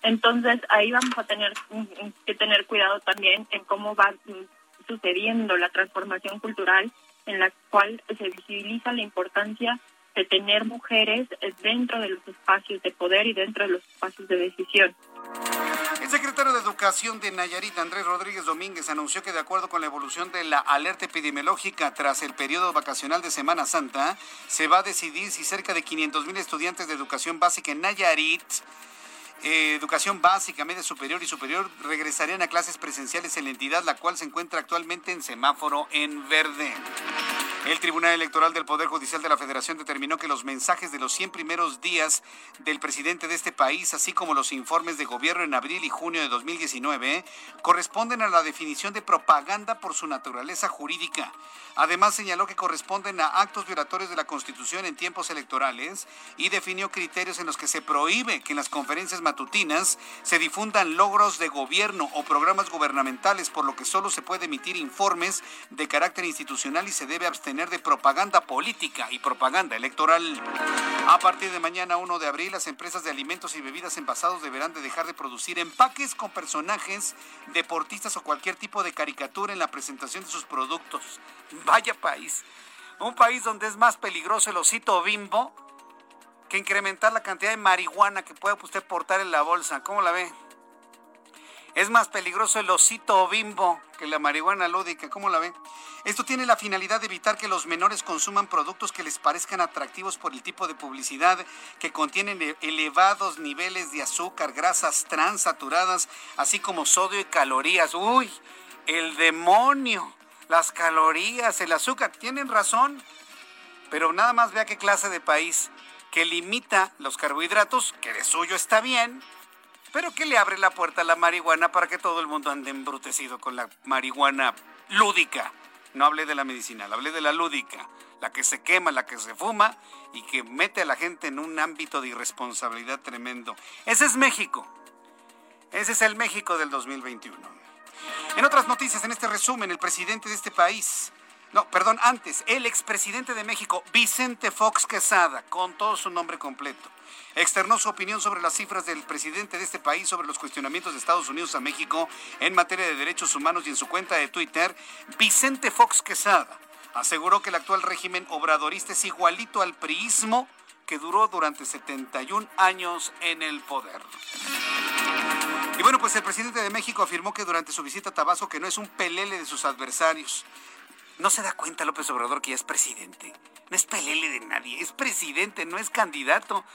Entonces ahí vamos a tener que tener cuidado también en cómo va sucediendo la transformación cultural en la cual se visibiliza la importancia de tener mujeres dentro de los espacios de poder y dentro de los espacios de decisión. El secretario de Educación de Nayarit, Andrés Rodríguez Domínguez, anunció que de acuerdo con la evolución de la alerta epidemiológica tras el periodo vacacional de Semana Santa, se va a decidir si cerca de 500 mil estudiantes de educación básica en Nayarit eh, educación básica, media superior y superior regresarían a clases presenciales en la entidad, la cual se encuentra actualmente en semáforo en verde. El Tribunal Electoral del Poder Judicial de la Federación determinó que los mensajes de los 100 primeros días del presidente de este país, así como los informes de gobierno en abril y junio de 2019, corresponden a la definición de propaganda por su naturaleza jurídica. Además, señaló que corresponden a actos violatorios de la Constitución en tiempos electorales y definió criterios en los que se prohíbe que en las conferencias matutinas se difundan logros de gobierno o programas gubernamentales, por lo que solo se puede emitir informes de carácter institucional y se debe abstener de propaganda política y propaganda electoral. A partir de mañana 1 de abril, las empresas de alimentos y bebidas envasados deberán de dejar de producir empaques con personajes, deportistas o cualquier tipo de caricatura en la presentación de sus productos. Vaya país. Un país donde es más peligroso el osito bimbo que incrementar la cantidad de marihuana que puede usted portar en la bolsa. ¿Cómo la ve? Es más peligroso el osito bimbo que la marihuana lúdica. ¿Cómo la ve? Esto tiene la finalidad de evitar que los menores consuman productos que les parezcan atractivos por el tipo de publicidad que contienen e-, elevados niveles de azúcar, grasas trans saturadas, así como sodio y calorías. ¡Uy! El demonio las calorías, el azúcar. Tienen razón, pero nada más vea qué clase de país que limita los carbohidratos, que de suyo está bien, pero que le abre la puerta a la marihuana para que todo el mundo ande embrutecido con la marihuana lúdica. No hablé de la medicinal, hablé de la lúdica, la que se quema, la que se fuma y que mete a la gente en un ámbito de irresponsabilidad tremendo. Ese es México. Ese es el México del 2021. En otras noticias, en este resumen, el presidente de este país, no, perdón, antes, el expresidente de México, Vicente Fox Quesada, con todo su nombre completo, externó su opinión sobre las cifras del presidente de este país sobre los cuestionamientos de Estados Unidos a México en materia de derechos humanos y en su cuenta de Twitter, Vicente Fox Quesada aseguró que el actual régimen obradorista es igualito al priismo que duró durante 71 años en el poder. Y bueno, pues el presidente de México afirmó que durante su visita a Tabasco que no es un pelele de sus adversarios. ¿No se da cuenta López Obrador que ya es presidente? No es pelele de nadie, es presidente, no es candidato.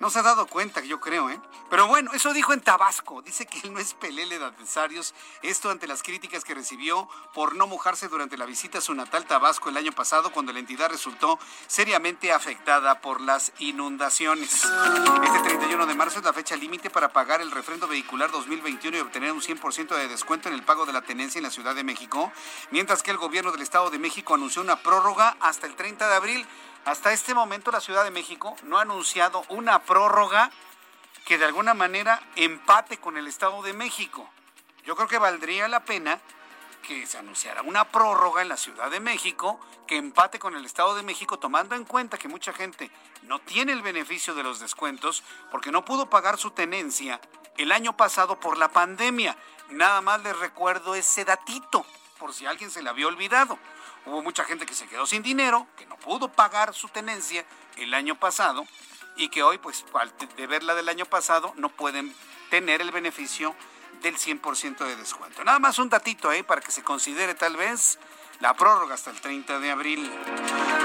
No se ha dado cuenta, yo creo, ¿eh? Pero bueno, eso dijo en Tabasco. Dice que él no es pelele de adversarios. Esto ante las críticas que recibió por no mojarse durante la visita a su natal Tabasco el año pasado, cuando la entidad resultó seriamente afectada por las inundaciones. Este 31 de marzo es la fecha límite para pagar el refrendo vehicular 2021 y obtener un 100% de descuento en el pago de la tenencia en la Ciudad de México, mientras que el gobierno del Estado de México anunció una prórroga hasta el 30 de abril. Hasta este momento la Ciudad de México no ha anunciado una prórroga que de alguna manera empate con el Estado de México. Yo creo que valdría la pena que se anunciara una prórroga en la Ciudad de México que empate con el Estado de México, tomando en cuenta que mucha gente no tiene el beneficio de los descuentos porque no pudo pagar su tenencia el año pasado por la pandemia. Nada más les recuerdo ese datito, por si alguien se le había olvidado. Hubo mucha gente que se quedó sin dinero, que no pudo pagar su tenencia el año pasado y que hoy, pues, al deberla del año pasado, no pueden tener el beneficio del 100% de descuento. Nada más un datito ahí para que se considere tal vez la prórroga hasta el 30 de abril.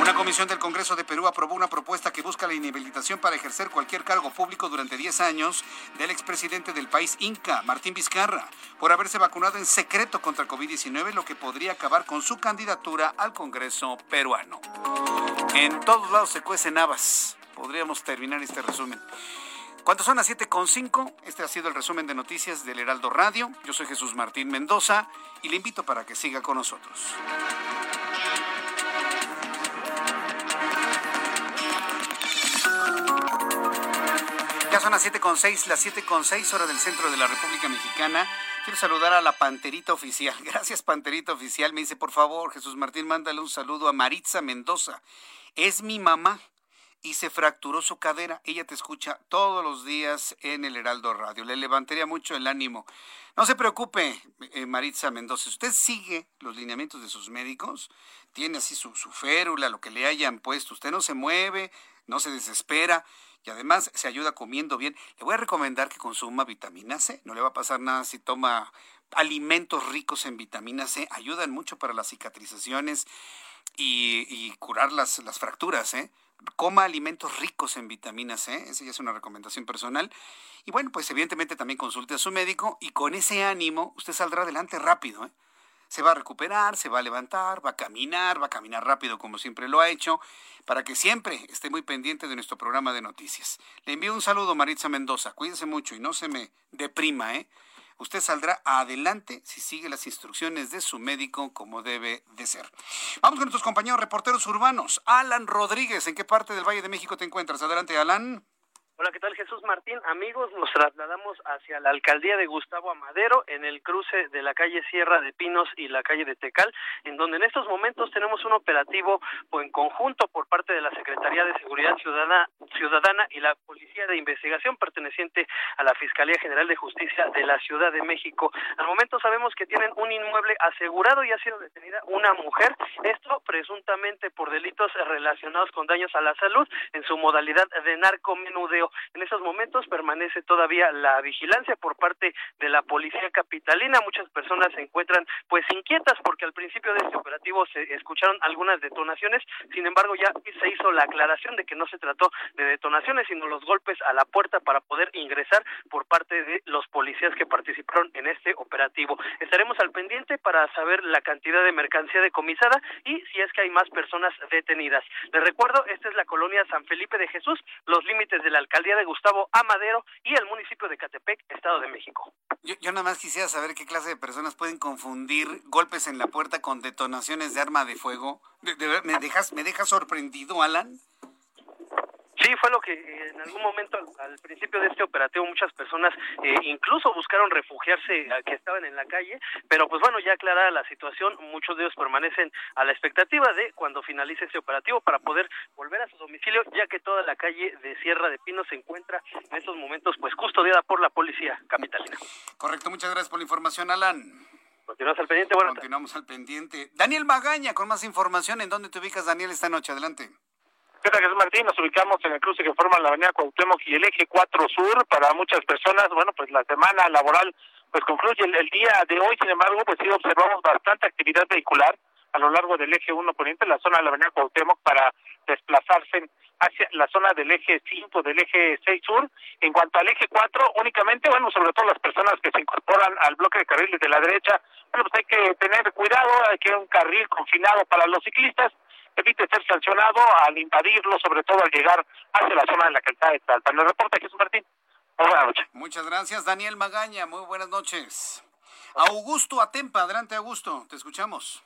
Una comisión del Congreso de Perú aprobó una propuesta que busca la inhabilitación para ejercer cualquier cargo público durante 10 años del expresidente del país Inca, Martín Vizcarra, por haberse vacunado en secreto contra COVID-19, lo que podría acabar con su candidatura al Congreso peruano. En todos lados se cuecen habas. Podríamos terminar este resumen. Cuando son las 7.5, este ha sido el resumen de noticias del Heraldo Radio. Yo soy Jesús Martín Mendoza y le invito para que siga con nosotros. Ya son las 7.6, las 7.6 horas del centro de la República Mexicana. Quiero saludar a la Panterita Oficial. Gracias, Panterita Oficial. Me dice, por favor, Jesús Martín, mándale un saludo a Maritza Mendoza. Es mi mamá y se fracturó su cadera. Ella te escucha todos los días en el Heraldo Radio. Le levantaría mucho el ánimo. No se preocupe, eh, Maritza Mendoza. Usted sigue los lineamientos de sus médicos, tiene así su, su férula, lo que le hayan puesto. Usted no se mueve, no se desespera y además se ayuda comiendo bien. Le voy a recomendar que consuma vitamina C. No le va a pasar nada si toma alimentos ricos en vitamina C. Ayudan mucho para las cicatrizaciones y, y curar las, las fracturas, ¿eh? Coma alimentos ricos en vitamina C, esa ya es una recomendación personal. Y bueno, pues evidentemente también consulte a su médico y con ese ánimo usted saldrá adelante rápido. ¿eh? se va a recuperar, se va a levantar, va a caminar, va a caminar rápido como siempre lo ha hecho, para que siempre esté muy pendiente de nuestro programa de noticias. Le envío un saludo, Maritza Mendoza. Cuídense mucho y no se me deprima, ¿eh? Usted saldrá adelante si sigue las instrucciones de su médico como debe de ser. Vamos con nuestros compañeros reporteros urbanos. Alan Rodríguez, ¿en qué parte del Valle de México te encuentras? Adelante, Alan. Hola, ¿qué tal Jesús Martín? Amigos, nos trasladamos hacia la alcaldía de Gustavo Amadero en el cruce de la calle Sierra de Pinos y la calle de Tecal, en donde en estos momentos tenemos un operativo pues, en conjunto por parte de la Secretaría de Seguridad Ciudadana, Ciudadana y la Policía de Investigación perteneciente a la Fiscalía General de Justicia de la Ciudad de México. Al momento sabemos que tienen un inmueble asegurado y ha sido detenida una mujer, esto presuntamente por delitos relacionados con daños a la salud en su modalidad de narcomenudeo. En esos momentos permanece todavía la vigilancia por parte de la policía capitalina. Muchas personas se encuentran pues inquietas porque al principio de este operativo se escucharon algunas detonaciones. Sin embargo, ya se hizo la aclaración de que no se trató de detonaciones, sino los golpes a la puerta para poder ingresar por parte de los policías que participaron en este operativo. Estaremos al pendiente para saber la cantidad de mercancía decomisada y si es que hay más personas detenidas. Les recuerdo, esta es la colonia San Felipe de Jesús. Los límites de la alcaldía día de Gustavo Amadero y el municipio de Catepec, Estado de México. Yo, yo nada más quisiera saber qué clase de personas pueden confundir golpes en la puerta con detonaciones de arma de fuego. me, dejas, ¿Me dejas sorprendido, Alan? Sí, fue lo que en algún momento al, principio de este operativo muchas personas eh, incluso buscaron refugiarse que estaban en la calle, pero pues bueno, ya aclarada la situación, muchos de ellos permanecen a la expectativa de cuando finalice este operativo para poder volver a su domicilio, ya que toda la calle de Sierra de Pino se encuentra en estos momentos pues custodiada por la policía capitalina. Correcto, muchas gracias por la información, Alan. Continuamos al pendiente. Bueno, Continuamos al pendiente. Daniel Magaña, con más información. ¿En dónde te ubicas, Daniel, esta noche? Adelante. ¿Qué tal, Jesús Martín? Nos ubicamos en el cruce que forma la avenida Cuauhtémoc y el eje 4 Sur. Para muchas personas, bueno, pues la semana laboral pues concluye el, día de hoy. Sin embargo, pues sí observamos bastante actividad vehicular a lo largo del eje 1 poniente, la zona de la avenida Cuauhtémoc, para desplazarse hacia la zona del eje 5, del eje 6 sur. En cuanto al eje 4, únicamente, bueno, sobre todo las personas que se incorporan al bloque de carriles de la derecha, bueno, pues hay que tener cuidado, hay que un carril confinado para los ciclistas evite ser sancionado al invadirlo, sobre todo al llegar hacia la zona de la calzada de Talpa. El reporte Jesús Martín. buenas noches. Muchas gracias, Daniel Magaña. Muy buenas noches. Augusto Atempa, adelante Augusto, te escuchamos.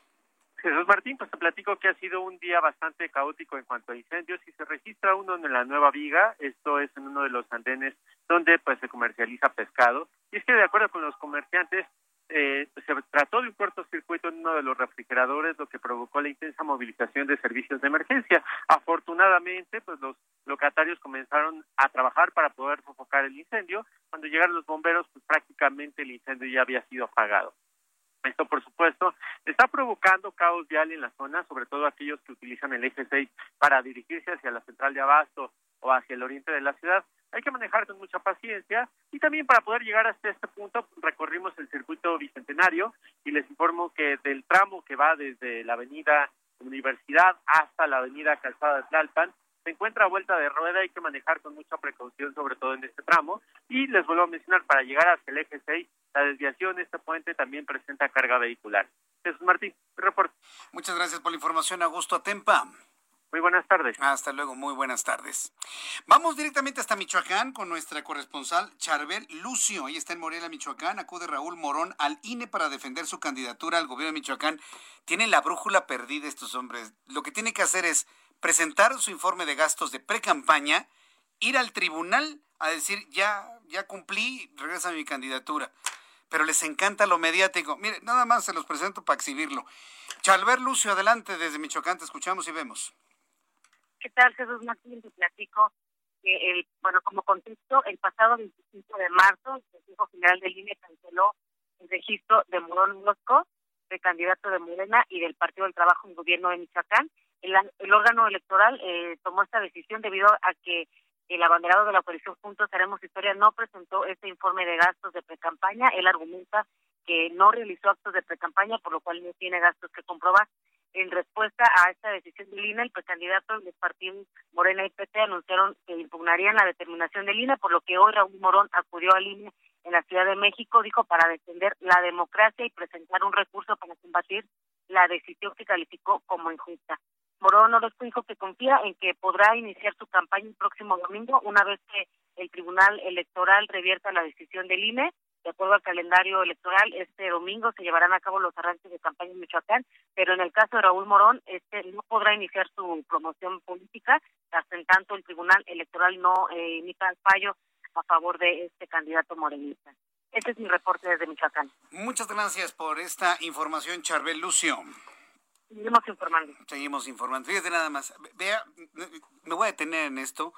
Jesús Martín, pues te platico que ha sido un día bastante caótico en cuanto a incendios y se registra uno en la Nueva Viga, esto es en uno de los andenes donde pues se comercializa pescado. Y es que de acuerdo con los comerciantes, eh, se trató de un cortocircuito en uno de los refrigeradores, lo que provocó la intensa movilización de servicios de emergencia. Afortunadamente, pues los locatarios comenzaron a trabajar para poder sofocar el incendio. Cuando llegaron los bomberos, pues prácticamente el incendio ya había sido apagado. Esto, por supuesto, está provocando caos vial en la zona, sobre todo aquellos que utilizan el eje 6 para dirigirse hacia la central de Abasto o hacia el oriente de la ciudad. Hay que manejar con mucha paciencia y también para poder llegar hasta este punto recorrimos el circuito bicentenario y les informo que del tramo que va desde la avenida Universidad hasta la avenida Calzada de Tlalpan se encuentra a vuelta de rueda, hay que manejar con mucha precaución, sobre todo en este tramo. Y les vuelvo a mencionar, para llegar hasta el eje 6, la desviación de este puente también presenta carga vehicular. Jesús Martín, reporte. Muchas gracias por la información, Augusto Atempa. Muy buenas tardes. Hasta luego, muy buenas tardes. Vamos directamente hasta Michoacán con nuestra corresponsal Charbel Lucio. Ella está en Morelia, Michoacán. Acude Raúl Morón al INE para defender su candidatura al gobierno de Michoacán. Tienen la brújula perdida estos hombres. Lo que tiene que hacer es presentar su informe de gastos de pre-campaña, ir al tribunal a decir, ya, ya cumplí, regresa mi candidatura. Pero les encanta lo mediático. Mire, nada más se los presento para exhibirlo. Chalver Lucio, adelante desde Michoacán, te escuchamos y vemos. ¿Qué tal, Jesús Martín? Te platico que, el, bueno, como contexto, el pasado 25 de marzo, el Consejo General del INE canceló el registro de Morón Mosco, de candidato de Morena y del Partido del Trabajo en gobierno de Michoacán. El, el órgano electoral eh, tomó esta decisión debido a que el abanderado de la coalición Juntos Haremos Historia no presentó este informe de gastos de precampaña. Él argumenta que no realizó actos de precampaña, por lo cual no tiene gastos que comprobar. En respuesta a esta decisión de Lina, el precandidato del partido Morena y PT anunciaron que impugnarían la determinación de Lina, por lo que hoy Raúl Morón acudió a Lina en la Ciudad de México, dijo, para defender la democracia y presentar un recurso para combatir la decisión que calificó como injusta. Morón Orozco dijo que confía en que podrá iniciar su campaña el próximo domingo, una vez que el Tribunal Electoral revierta la decisión del INE. De acuerdo al calendario electoral, este domingo se llevarán a cabo los arranques de campaña en Michoacán, pero en el caso de Raúl Morón, este no podrá iniciar su promoción política hasta en tanto el Tribunal Electoral no eh, emita el fallo a favor de este candidato morenista. Este es mi reporte desde Michoacán. Muchas gracias por esta información, Charbel Lucio. Seguimos informando. Seguimos informando. Fíjate nada más. Vea, me voy a detener en esto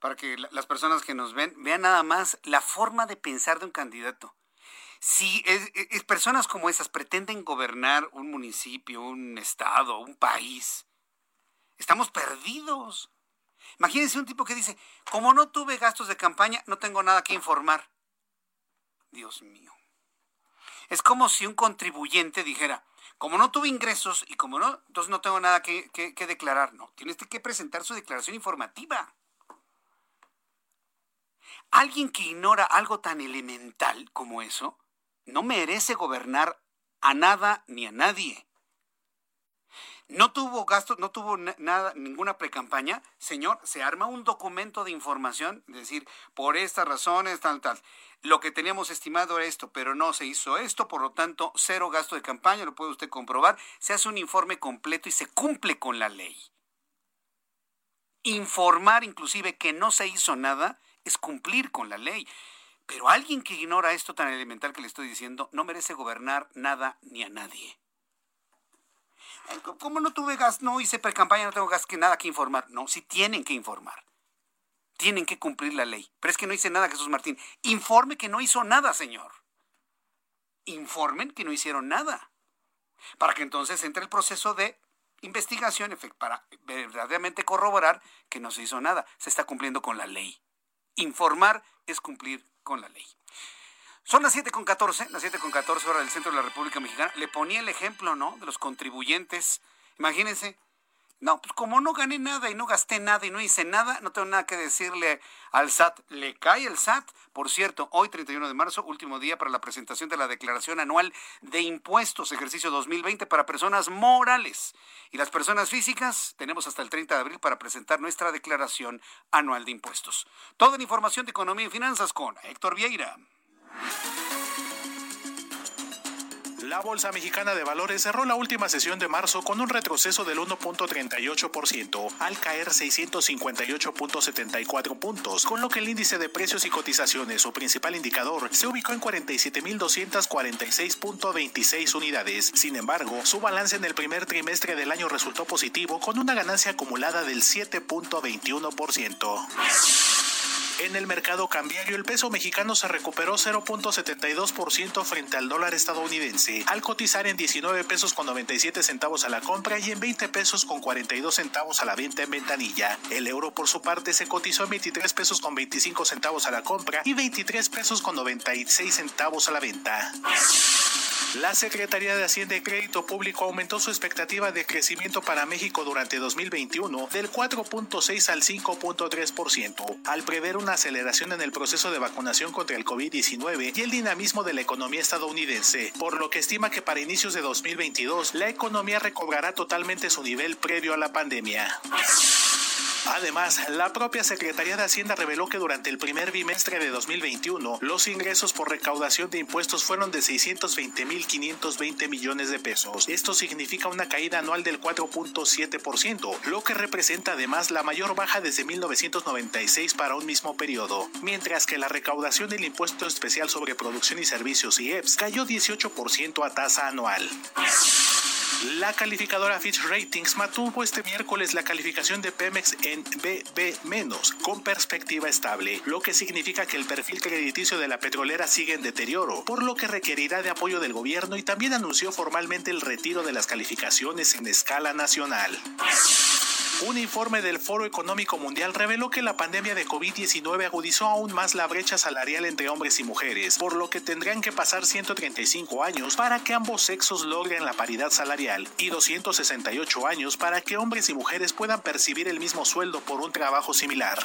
para que las personas que nos ven vean nada más la forma de pensar de un candidato. Si es, personas como esas pretenden gobernar un municipio, un estado, un país, estamos perdidos. Imagínense un tipo que dice, como no tuve gastos de campaña, no tengo nada que informar. Dios mío. Es como si un contribuyente dijera, como no tuve ingresos y como no, entonces no tengo nada que, que declarar. No, tienes que presentar su declaración informativa. Alguien que ignora algo tan elemental como eso no merece gobernar a nada ni a nadie. No tuvo gastos, no tuvo nada, ninguna precampaña. Señor, se arma un documento de información, es decir, por estas razones, tal, tal. Lo que teníamos estimado era esto, pero no se hizo esto, por lo tanto, cero gasto de campaña, lo puede usted comprobar. Se hace un informe completo y se cumple con la ley. Informar inclusive que no se hizo nada es cumplir con la ley. Pero alguien que ignora esto tan elemental que le estoy diciendo no merece gobernar nada ni a nadie. Eh, como no tuve gas, no hice pre-campaña, no tengo gas que nada que informar. No, sí tienen que informar. Tienen que cumplir la ley. Pero es que no hice nada, Jesús Martín. Informe que no hizo nada, señor. Informen que no hicieron nada. Para que entonces entre el proceso de investigación para verdaderamente corroborar que no se hizo nada. Se está cumpliendo con la ley. Informar es cumplir con la ley. Son las 7.14, las 7.14 horas del centro de la República Mexicana. Le ponía el ejemplo, ¿no? De los contribuyentes. Imagínense, no, pues como no gané nada y no gasté nada y no hice nada, no tengo nada que decirle al SAT. Le cae el SAT. Por cierto, hoy 31 de marzo, último día para la presentación de la declaración anual de impuestos, ejercicio 2020 para personas morales. Y las personas físicas tenemos hasta el 30 de abril para presentar nuestra declaración anual de impuestos. Toda la información de economía y finanzas con Héctor Vieira. La Bolsa Mexicana de Valores cerró la última sesión de marzo con un retroceso del 1.38% al caer 658.74 puntos, con lo que el índice de precios y cotizaciones, su principal indicador, se ubicó en 47.246.26 unidades. Sin embargo, su balance en el primer trimestre del año resultó positivo con una ganancia acumulada del 7.21%. En el mercado cambiario, el peso mexicano se recuperó 0.72% frente al dólar estadounidense, al cotizar en 19 pesos con 97 centavos a la compra y en 20 pesos con 42 centavos a la venta en ventanilla. El euro, por su parte, se cotizó en 23 pesos con 25 centavos a la compra y 23 pesos con 96 centavos a la venta. La Secretaría de Hacienda y Crédito Público aumentó su expectativa de crecimiento para México durante 2021 del 4.6 al 5.3%, al prever una aceleración en el proceso de vacunación contra el COVID-19 y el dinamismo de la economía estadounidense, por lo que estima que para inicios de 2022 la economía recobrará totalmente su nivel previo a la pandemia. Además, la propia Secretaría de Hacienda reveló que durante el primer bimestre de 2021, los ingresos por recaudación de impuestos fueron de 620.520 millones de pesos. Esto significa una caída anual del 4.7%, lo que representa además la mayor baja desde 1996 para un mismo periodo, mientras que la recaudación del impuesto especial sobre producción y servicios IEPS cayó 18% a tasa anual. La calificadora Fitch Ratings mantuvo este miércoles la calificación de Pemex en BB- con perspectiva estable, lo que significa que el perfil crediticio de la petrolera sigue en deterioro, por lo que requerirá de apoyo del gobierno y también anunció formalmente el retiro de las calificaciones en escala nacional. Un informe del Foro Económico Mundial reveló que la pandemia de COVID-19 agudizó aún más la brecha salarial entre hombres y mujeres, por lo que tendrían que pasar 135 años para que ambos sexos logren la paridad salarial y 268 años para que hombres y mujeres puedan percibir el mismo sueldo por un trabajo similar.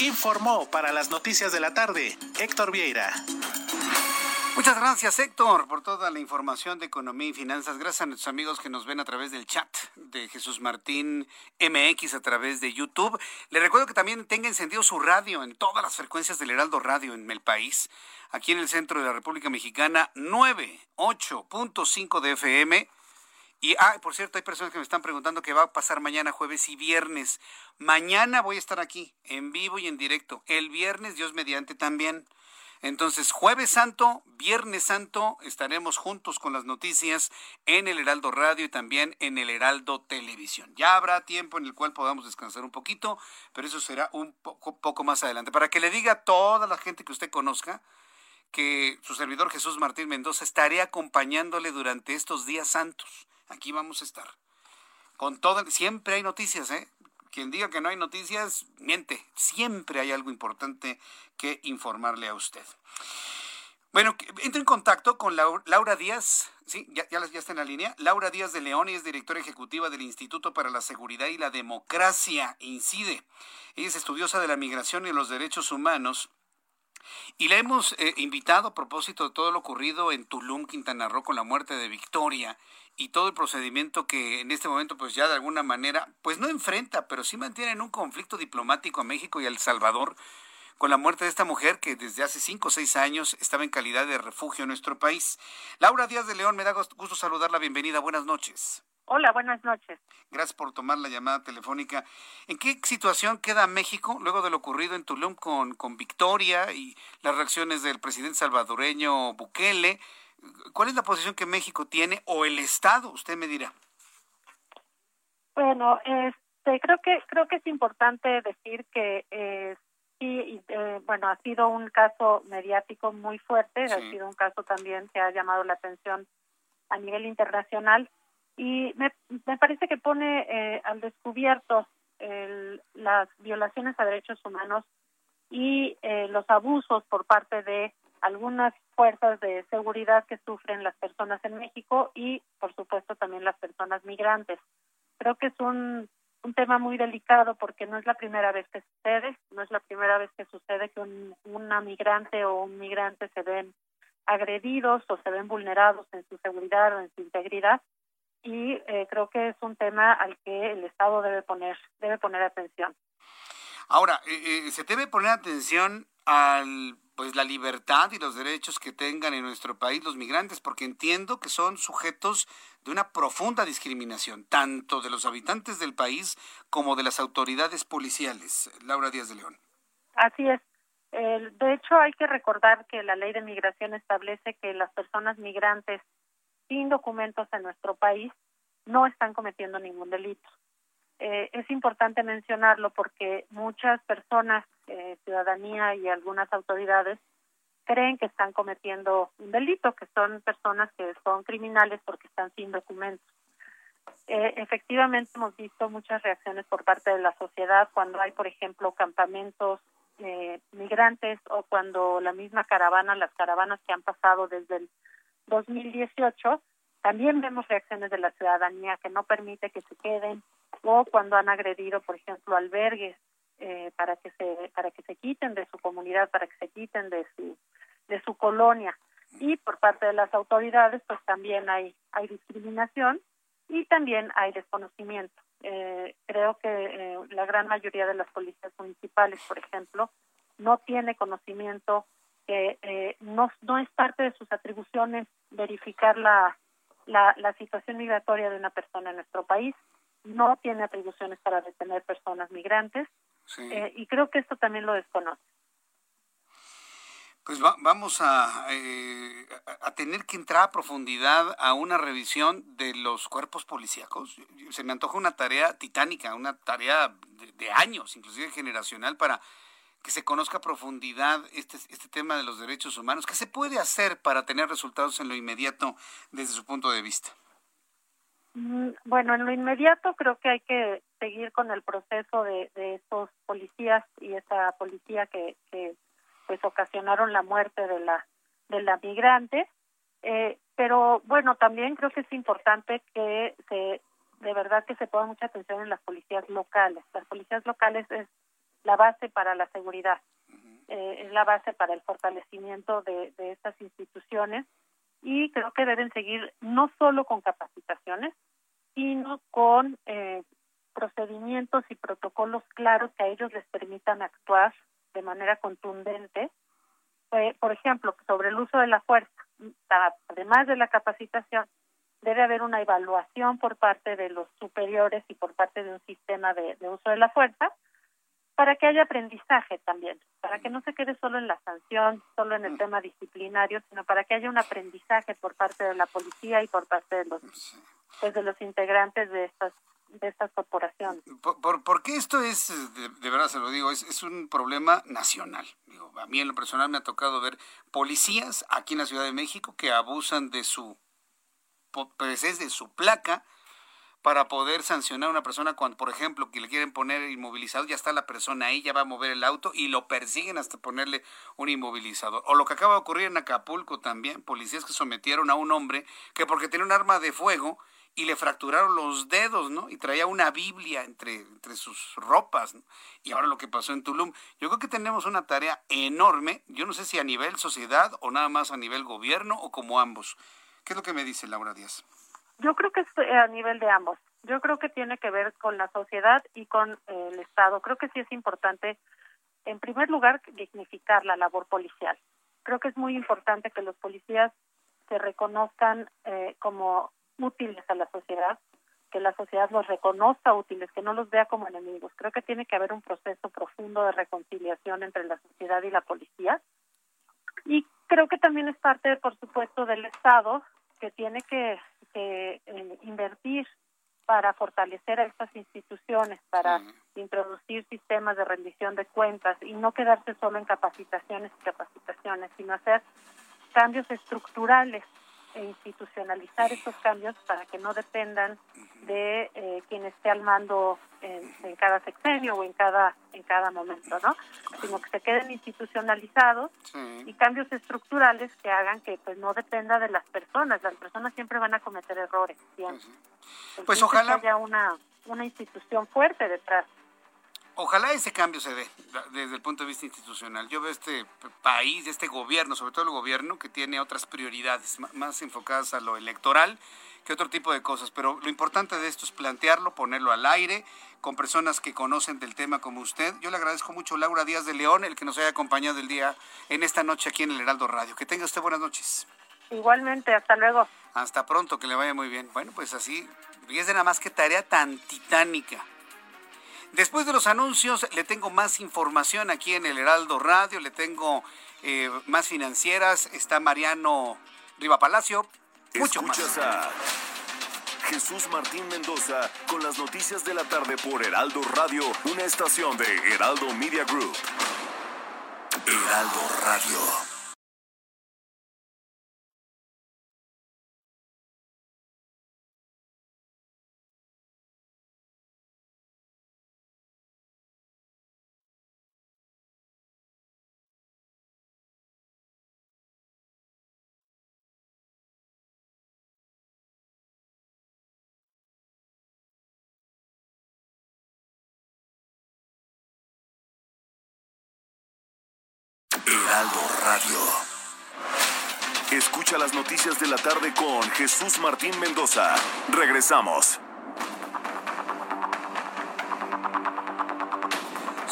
Informó para las noticias de la tarde Héctor Vieira. Muchas gracias, Héctor, por toda la información de economía y finanzas. Gracias a nuestros amigos que nos ven a través del chat de Jesús Martín MX a través de YouTube. Le recuerdo que también tenga encendido su radio en todas las frecuencias del Heraldo Radio en el país. Aquí en el centro de la República Mexicana, 98.5 de FM. Y, ah, por cierto, hay personas que me están preguntando qué va a pasar mañana, jueves y viernes. Mañana voy a estar aquí, en vivo y en directo. El viernes, Dios mediante, también. Entonces, jueves santo, viernes santo, estaremos juntos con las noticias en el Heraldo Radio y también en el Heraldo Televisión. Ya habrá tiempo en el cual podamos descansar un poquito, pero eso será un poco, poco más adelante. Para que le diga a toda la gente que usted conozca que su servidor Jesús Martín Mendoza estaré acompañándole durante estos días santos. Aquí vamos a estar. Con todo, siempre hay noticias, ¿eh? Quien diga que no hay noticias, miente. Siempre hay algo importante que informarle a usted. Bueno, entro en contacto con Laura Díaz, sí, ya, está en la línea. Laura Díaz de León y es directora ejecutiva del Instituto para la Seguridad y la Democracia, INCIDE. Ella es estudiosa de la migración y los derechos humanos. Y la hemos eh, invitado a propósito de todo lo ocurrido en Tulum, Quintana Roo, con la muerte de Victoria y todo el procedimiento que en este momento pues ya de alguna manera pues no enfrenta, pero sí mantiene en un conflicto diplomático a México y a El Salvador con la muerte de esta mujer que desde hace cinco o seis años estaba en calidad de refugio en nuestro país. Laura Díaz de León, me da gusto saludarla, bienvenida, buenas noches. Hola, buenas noches. Gracias por tomar la llamada telefónica. ¿En qué situación queda México luego de lo ocurrido en Tulum con, con Victoria y las reacciones del presidente salvadoreño Bukele? ¿Cuál es la posición que México tiene o el Estado? Usted me dirá. Bueno, este, creo que creo que es importante decir que eh, sí, eh, bueno, ha sido un caso mediático muy fuerte, ha sido un caso también que ha llamado la atención a nivel internacional y me, me parece que pone eh, al descubierto el, las violaciones a derechos humanos y eh, los abusos por parte de algunas fuerzas de seguridad que sufren las personas en México y, por supuesto, también las personas migrantes. Creo que es un, un tema muy delicado porque no es la primera vez que sucede, no es la primera vez que sucede que un, una migrante o un migrante se ven agredidos o se ven vulnerados en su seguridad o en su integridad y eh, creo que es un tema al que el Estado debe poner debe poner atención. Ahora, eh, eh, se debe poner atención al pues la libertad y los derechos que tengan en nuestro país los migrantes, porque entiendo que son sujetos de una profunda discriminación, tanto de los habitantes del país como de las autoridades policiales. Laura Díaz de León. Así es. de hecho, hay que recordar que la ley de migración establece que las personas migrantes sin documentos en nuestro país no están cometiendo ningún delito. Eh, es importante mencionarlo porque muchas personas, eh, ciudadanía y algunas autoridades creen que están cometiendo un delito, que son personas que son criminales porque están sin documentos. Eh, efectivamente hemos visto muchas reacciones por parte de la sociedad cuando hay, por ejemplo, campamentos migrantes o cuando la misma caravana, las caravanas que han pasado desde el 2018, también vemos reacciones de la ciudadanía que no permite que se queden o cuando han agredido, por ejemplo, albergues eh, para que se para que se quiten de su comunidad, para que se quiten de su de su colonia y por parte de las autoridades, pues también hay hay discriminación y también hay desconocimiento. Eh, creo que eh, la gran mayoría de las policías municipales, por ejemplo, no tiene conocimiento que eh, no, no es parte de sus atribuciones verificar la, la, la situación migratoria de una persona en nuestro país, no tiene atribuciones para detener personas migrantes eh, y creo que esto también lo desconoce. Pues vamos a, eh, a tener que entrar a profundidad a una revisión de los cuerpos policíacos. Se me antoja una tarea titánica, una tarea de, de años, inclusive generacional, para que se conozca a profundidad este, este tema de los derechos humanos. ¿Qué se puede hacer para tener resultados en lo inmediato desde su punto de vista? Mm, bueno, en lo inmediato creo que hay que seguir con el proceso de, de estos policías y esa policía que, que pues ocasionaron la muerte de la de la migrante. Eh, pero bueno, también creo que es importante que se de verdad que se ponga mucha atención en las policías locales. Las policías locales es la base para la seguridad, eh, es la base para el fortalecimiento de, de estas instituciones y creo que deben seguir no solo con capacitaciones, sino con eh, procedimientos y protocolos claros que a ellos les permitan actuar de manera contundente. Eh, por ejemplo, sobre el uso de la fuerza, además de la capacitación, debe haber una evaluación por parte de los superiores y por parte de un sistema de, uso de la fuerza para que haya aprendizaje también, para que no se quede solo en la sanción, solo en el tema disciplinario, sino para que haya un aprendizaje por parte de la policía y por parte de los pues de los integrantes de estas de estas corporaciones. ¿Por, por, qué esto es, de, verdad se lo digo, es, es un problema nacional? Digo, a mí en lo personal me ha tocado ver policías aquí en la Ciudad de México que abusan de su pues es de su placa para poder sancionar a una persona cuando, por ejemplo, que le quieren poner inmovilizado, ya está la persona ahí, ya va a mover el auto y lo persiguen hasta ponerle un inmovilizador. O lo que acaba de ocurrir en Acapulco también, policías que sometieron a un hombre que porque tenía un arma de fuego y le fracturaron los dedos, ¿no? Y traía una Biblia entre, entre sus ropas, Y ahora lo que pasó en Tulum. Yo creo que tenemos una tarea enorme, yo no sé si a nivel sociedad o nada más a nivel gobierno o como ambos. ¿Qué es lo que me dice Laura Díaz? Yo creo que es eh, a nivel de ambos. Yo creo que tiene que ver con la sociedad y con eh, el Estado. Creo que sí es importante, en primer lugar, dignificar la labor policial. Creo que es muy importante que los policías se reconozcan eh, como útiles a la sociedad, que la sociedad los reconozca útiles, que no los vea como enemigos. Creo que tiene que haber un proceso profundo de reconciliación entre la sociedad y la policía. Y creo que también es parte, por supuesto, del Estado que tiene que, eh, invertir para fortalecer a estas instituciones, para introducir sistemas de rendición de cuentas y no quedarse solo en capacitaciones y capacitaciones, sino hacer cambios estructurales e institucionalizar estos cambios para que no dependan de eh, quien esté al mando en, cada sexenio o en cada en cada momento, ¿no? Sino que se queden institucionalizados y cambios estructurales que hagan que pues no dependa de las personas. Las personas siempre van a cometer errores. Pues ojalá haya una una institución fuerte detrás Ojalá ese cambio se dé desde el punto de vista institucional. Yo veo este país, este gobierno, sobre todo el gobierno, que tiene otras prioridades más enfocadas a lo electoral que otro tipo de cosas. Pero lo importante de esto es plantearlo, ponerlo al aire con personas que conocen del tema como usted. Yo le agradezco mucho Laura Díaz de León, el que nos haya acompañado el día en esta noche aquí en el Heraldo Radio. Que tenga usted buenas noches. Igualmente, hasta luego. Hasta pronto, que le vaya muy bien. Bueno, pues así, fíjese nada más que tarea tan titánica Después de los anuncios, le tengo más información aquí en el Heraldo Radio, le tengo eh, más financieras. Está Mariano Riva Palacio. Mucho Escuchas a Jesús Martín Mendoza con las noticias de la tarde por Heraldo Radio, una estación de Heraldo Media Group. Heraldo Radio. Heraldo Radio. Escucha las noticias de la tarde con Jesús Martín Mendoza. Regresamos.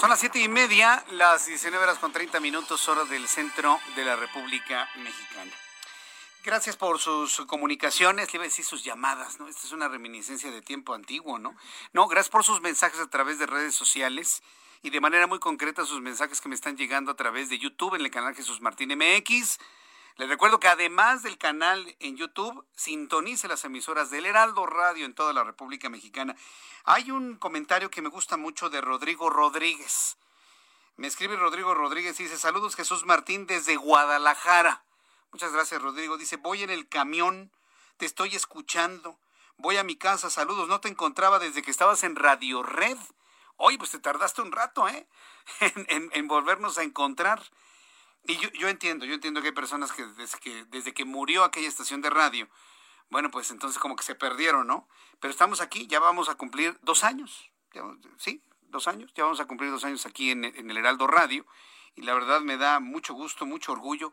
Son las siete y media, las 19 horas con 30 minutos, hora del centro de la República Mexicana. Gracias por sus comunicaciones, le iba a decir sus llamadas, ¿no? Esta es una reminiscencia de tiempo antiguo, ¿no? No, gracias por sus mensajes a través de redes sociales y de manera muy concreta sus mensajes que me están llegando a través de YouTube en el canal Jesús Martín MX. Les recuerdo que además del canal en YouTube, sintonice las emisoras del Heraldo Radio en toda la República Mexicana. Hay un comentario que me gusta mucho de Rodrigo Rodríguez. Me escribe Rodrigo Rodríguez y dice, saludos Jesús Martín desde Guadalajara. Muchas gracias Rodrigo. Dice, voy en el camión, te estoy escuchando. Voy a mi casa, saludos, no te encontraba desde que estabas en Radio Red. Oye, pues te tardaste un rato, ¿eh? en, volvernos a encontrar. Y yo, yo, entiendo, yo entiendo que hay personas que desde, que desde que murió aquella estación de radio, bueno, pues entonces como que se perdieron, ¿no? Pero estamos aquí, ya vamos a cumplir dos años, sí, dos años, ya vamos a cumplir dos años aquí en, en el Heraldo Radio, y la verdad me da mucho gusto, mucho orgullo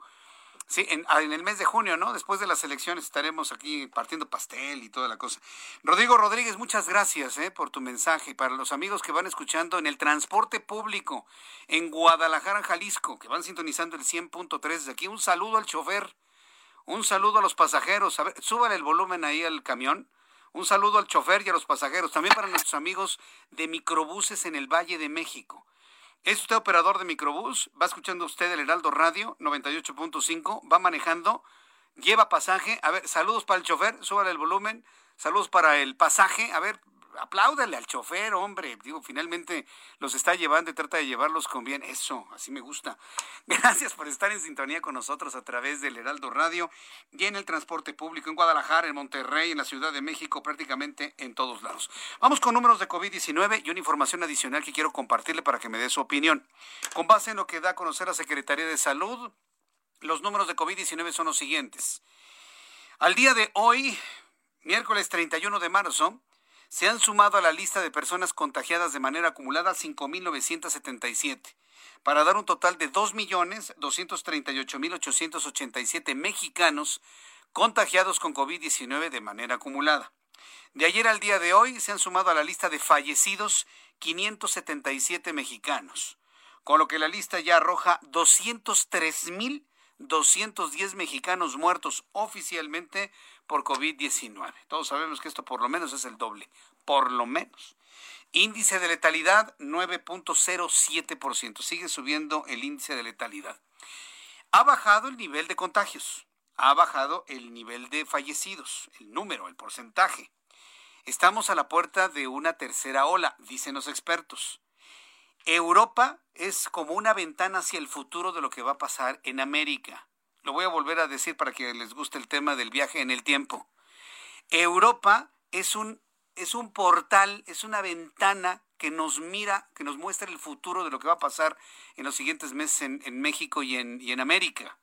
Sí, ah, en, el mes de junio, ¿no? Después de las elecciones estaremos aquí partiendo pastel y toda la cosa. Rodrigo Rodríguez, muchas gracias ¿eh? por tu mensaje. Para los amigos que van escuchando en el transporte público en Guadalajara, Jalisco, que van sintonizando el 100.3 desde aquí, un saludo al chofer, un saludo a los pasajeros. A ver, súbale el volumen ahí al camión. Un saludo al chofer y a los pasajeros. También para nuestros amigos de microbuses en el Valle de México. ¿Es usted operador de microbús? ¿Va escuchando usted el Heraldo Radio 98.5? ¿Va manejando? ¿Lleva pasaje? A ver, saludos para el chofer, súbale el volumen. Saludos para el pasaje. A ver, apláudale al chofer, hombre. Digo, finalmente los está llevando y trata de llevarlos con bien. Eso, así me gusta. Gracias por estar en sintonía con nosotros a través del Heraldo Radio y en el transporte público en Guadalajara, en Monterrey, en la Ciudad de México, prácticamente en todos lados. Vamos con números de COVID-19 y una información adicional que quiero compartirle para que me dé su opinión. Con base en lo que da a conocer la Secretaría de Salud, los números de COVID-19 son los siguientes. Al día de hoy, miércoles 31 de marzo, se han sumado a la lista de personas contagiadas de manera acumulada 5.977, para dar un total de 2.238.887 mexicanos contagiados con COVID-19 de manera acumulada. De ayer al día de hoy se han sumado a la lista de fallecidos 577 mexicanos, con lo que la lista ya arroja 203.210 mexicanos muertos oficialmente por COVID-19. Todos sabemos que esto por lo menos es el doble, por lo menos. Índice de letalidad 9.07%. Sigue subiendo el índice de letalidad. Ha bajado el nivel de contagios. Ha bajado el nivel de fallecidos, el número, el porcentaje. Estamos a la puerta de una tercera ola, dicen los expertos. Europa es como una ventana hacia el futuro de lo que va a pasar en América. Lo voy a volver a decir para que les guste el tema del viaje en el tiempo. Europa es un, es un portal, es una ventana que nos mira, que nos muestra el futuro de lo que va a pasar en los siguientes meses en, México y en, y en América.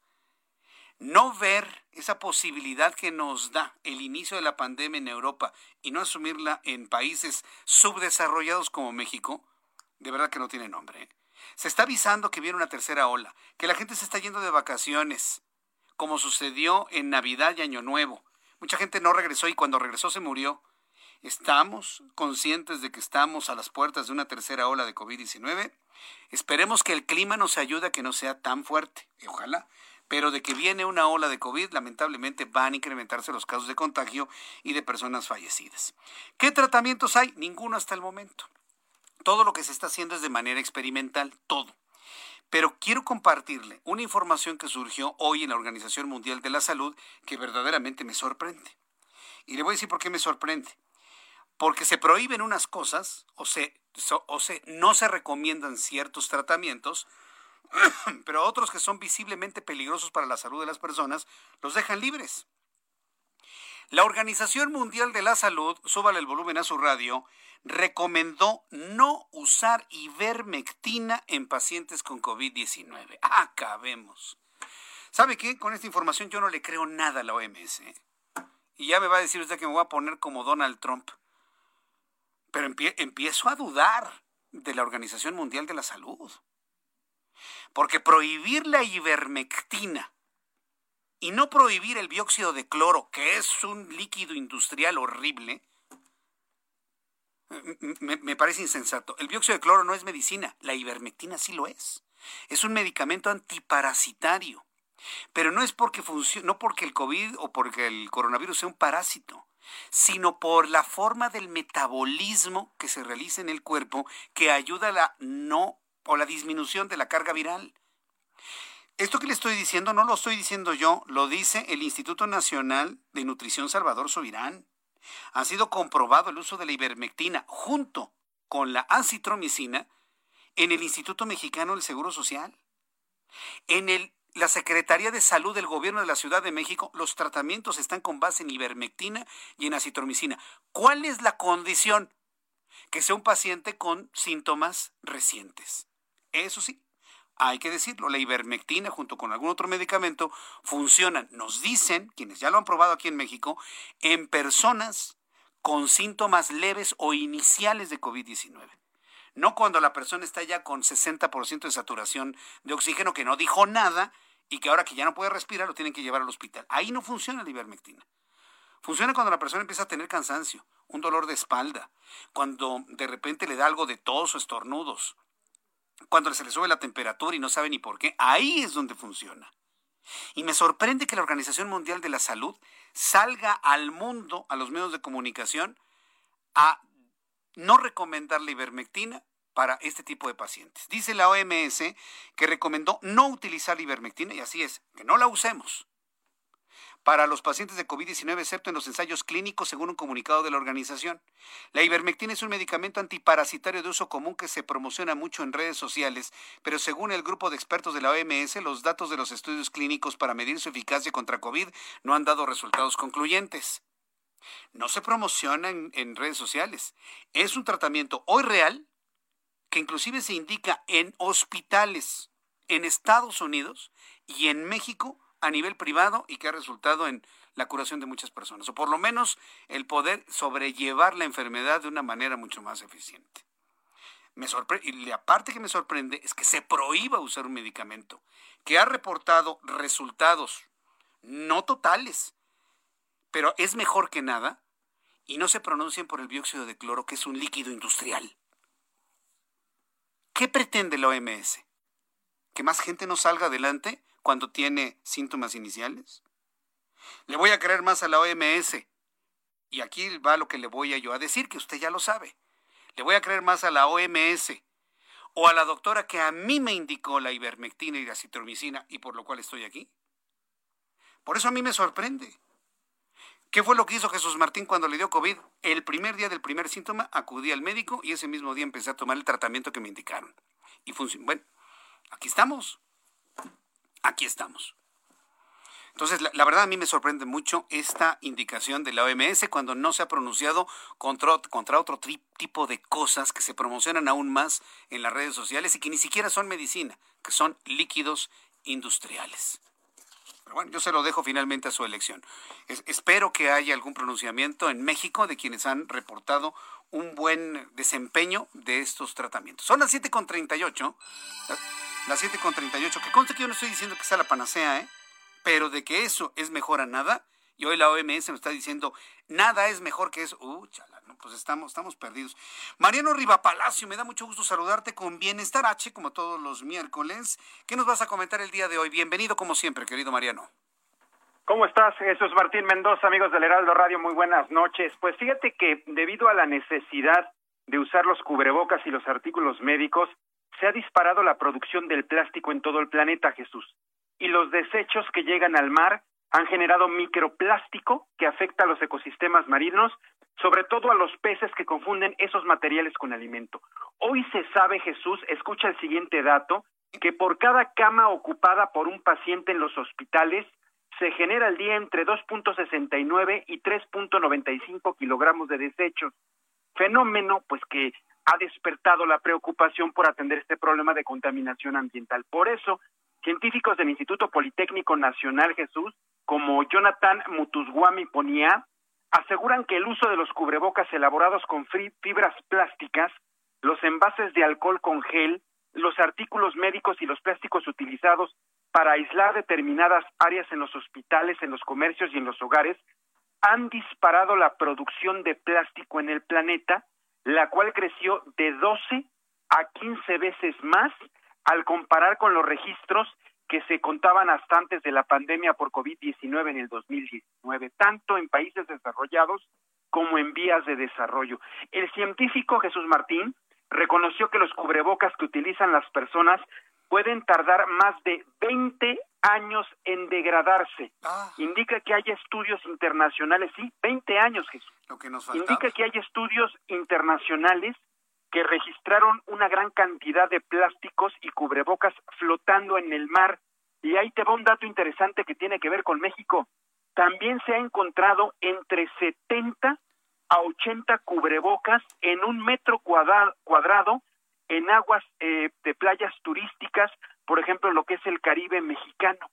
No ver esa posibilidad que nos da el inicio de la pandemia en Europa y no asumirla en países subdesarrollados como México, de verdad que no tiene nombre. ¿eh? Se está avisando que viene una tercera ola, que la gente se está yendo de vacaciones, como sucedió en Navidad y Año Nuevo. Mucha gente no regresó y cuando regresó se murió. ¿Estamos conscientes de que estamos a las puertas de una tercera ola de COVID-19? Esperemos que el clima nos ayude a que no sea tan fuerte, ojalá, pero de que viene una ola de COVID, lamentablemente van a incrementarse los casos de contagio y de personas fallecidas. ¿Qué tratamientos hay? Ninguno hasta el momento. Todo lo que se está haciendo es de manera experimental, todo. Pero quiero compartirle una información que surgió hoy en la Organización Mundial de la Salud que verdaderamente me sorprende. Y le voy a decir por qué me sorprende. Porque se prohíben unas cosas o, se, o se, no se recomiendan ciertos tratamientos, pero otros que son visiblemente peligrosos para la salud de las personas los dejan libres. La Organización Mundial de la Salud, súbale el volumen a su radio, recomendó no usar ivermectina en pacientes con COVID-19. Acabemos. ¿Sabe qué? Con esta información yo no le creo nada a la OMS. ¿eh? Y ya me va a decir usted que me voy a poner como Donald Trump. Pero empiezo a dudar de la Organización Mundial de la Salud. Porque prohibir la ivermectina y no prohibir el dióxido de cloro, que es un líquido industrial horrible, me, parece insensato. El dióxido de cloro no es medicina, la ivermectina sí lo es. Es un medicamento antiparasitario. Pero no es porque funcione, no porque el COVID o porque el coronavirus sea un parásito, sino por la forma del metabolismo que se realiza en el cuerpo que ayuda a la no o la disminución de la carga viral. Esto que le estoy diciendo no lo estoy diciendo yo, lo dice el Instituto Nacional de Nutrición Salvador Subirán. Ha sido comprobado el uso de la ivermectina junto con la acitromicina en el Instituto Mexicano del Seguro Social. En la Secretaría de Salud del Gobierno de la Ciudad de México, los tratamientos están con base en ivermectina y en acitromicina. ¿Cuál es la condición? Que sea un paciente con síntomas recientes. Eso sí, hay que decirlo, la ivermectina junto con algún otro medicamento funcionan, nos dicen, quienes ya lo han probado aquí en México, en personas con síntomas leves o iniciales de COVID-19 no cuando la persona está ya con 60% de saturación de oxígeno, que no dijo nada y que ahora que ya no puede respirar lo tienen que llevar al hospital. Ahí no funciona la ivermectina. Funciona cuando la persona empieza a tener cansancio, un dolor de espalda, cuando de repente le da algo de tos o estornudos, cuando se le sube la temperatura y no sabe ni por qué. Ahí es donde funciona. Y me sorprende que la Organización Mundial de la Salud salga al mundo, a los medios de comunicación, a no recomendar la ivermectina para este tipo de pacientes. Dice la OMS que recomendó no utilizar la ivermectina y así es, que no la usemos para los pacientes de COVID-19, excepto en los ensayos clínicos, según un comunicado de la organización. La ivermectina es un medicamento antiparasitario de uso común que se promociona mucho en redes sociales, pero según el grupo de expertos de la OMS, los datos de los estudios clínicos para medir su eficacia contra COVID no han dado resultados concluyentes. No se promociona en, en redes sociales. Es un tratamiento hoy real que inclusive se indica en hospitales en Estados Unidos y en México a nivel privado y que ha resultado en la curación de muchas personas, o por lo menos el poder sobrellevar la enfermedad de una manera mucho más eficiente. Me sorprende, y la parte que me sorprende es que se prohíba usar un medicamento que ha reportado resultados no totales, pero es mejor que nada, y no se pronuncien por el dióxido de cloro, que es un líquido industrial. ¿Qué pretende la OMS? ¿Que más gente no salga adelante cuando tiene síntomas iniciales? Le voy a creer más a la OMS. Y aquí va lo que le voy a yo a decir, que usted ya lo sabe. Le voy a creer más a la OMS o a la doctora que a mí me indicó la ivermectina y la citromicina y por lo cual estoy aquí. Por eso a mí me sorprende. ¿Qué fue lo que hizo Jesús Martín cuando le dio COVID? El primer día del primer síntoma acudí al médico y ese mismo día empecé a tomar el tratamiento que me indicaron. Y funcionó. Bueno, aquí estamos. Aquí estamos. Entonces, la, verdad a mí me sorprende mucho esta indicación de la OMS cuando no se ha pronunciado contra, contra otro tipo de cosas que se promocionan aún más en las redes sociales y que ni siquiera son medicina, que son líquidos industriales bueno, yo se lo dejo finalmente a su elección. espero que haya algún pronunciamiento en México de quienes han reportado un buen desempeño de estos tratamientos. Son las 7.38, las 7.38, que conste que yo no estoy diciendo que sea la panacea, ¿eh? pero de que eso es mejor a nada, y hoy la OMS nos está diciendo, nada es mejor que eso. Uh, chala, pues estamos, estamos perdidos. Mariano Riva Palacio, me da mucho gusto saludarte con Bienestar H, como todos los miércoles. ¿Qué nos vas a comentar el día de hoy? Bienvenido como siempre, querido Mariano. ¿Cómo estás? Jesús Martín Mendoza, amigos del Heraldo Radio, muy buenas noches. Pues fíjate que debido a la necesidad de usar los cubrebocas y los artículos médicos, se ha disparado la producción del plástico en todo el planeta, Jesús. Y los desechos que llegan al mar han generado microplástico que afecta a los ecosistemas marinos, sobre todo a los peces que confunden esos materiales con alimento. Hoy se sabe, Jesús, escucha el siguiente dato, que por cada cama ocupada por un paciente en los hospitales se genera al día entre 2.69 y 3.95 kilogramos de desechos. Fenómeno, pues que ha despertado la preocupación por atender este problema de contaminación ambiental. Por eso, científicos del Instituto Politécnico Nacional Jesús como Jonathan Mutusguami Ponía, aseguran que el uso de los cubrebocas elaborados con fibras plásticas, los envases de alcohol con gel, los artículos médicos y los plásticos utilizados para aislar determinadas áreas en los hospitales, en los comercios y en los hogares, han disparado la producción de plástico en el planeta, la cual creció de 12 a 15 veces más al comparar con los registros que se contaban hasta antes de la pandemia por COVID-19 en el 2019, tanto en países desarrollados como en vías de desarrollo. El científico Jesús Martín reconoció que los cubrebocas que utilizan las personas pueden tardar más de 20 años en degradarse. Ah. Indica que hay estudios internacionales, sí, 20 años, Jesús. Lo que nos Indica que hay estudios internacionales que registraron una gran cantidad de plásticos y cubrebocas flotando en el mar. Y ahí te va dato interesante que tiene que ver con México. También se ha encontrado entre 70 a 80 cubrebocas en un metro cuadrado en aguas eh, de playas turísticas, por ejemplo, lo que es el Caribe mexicano.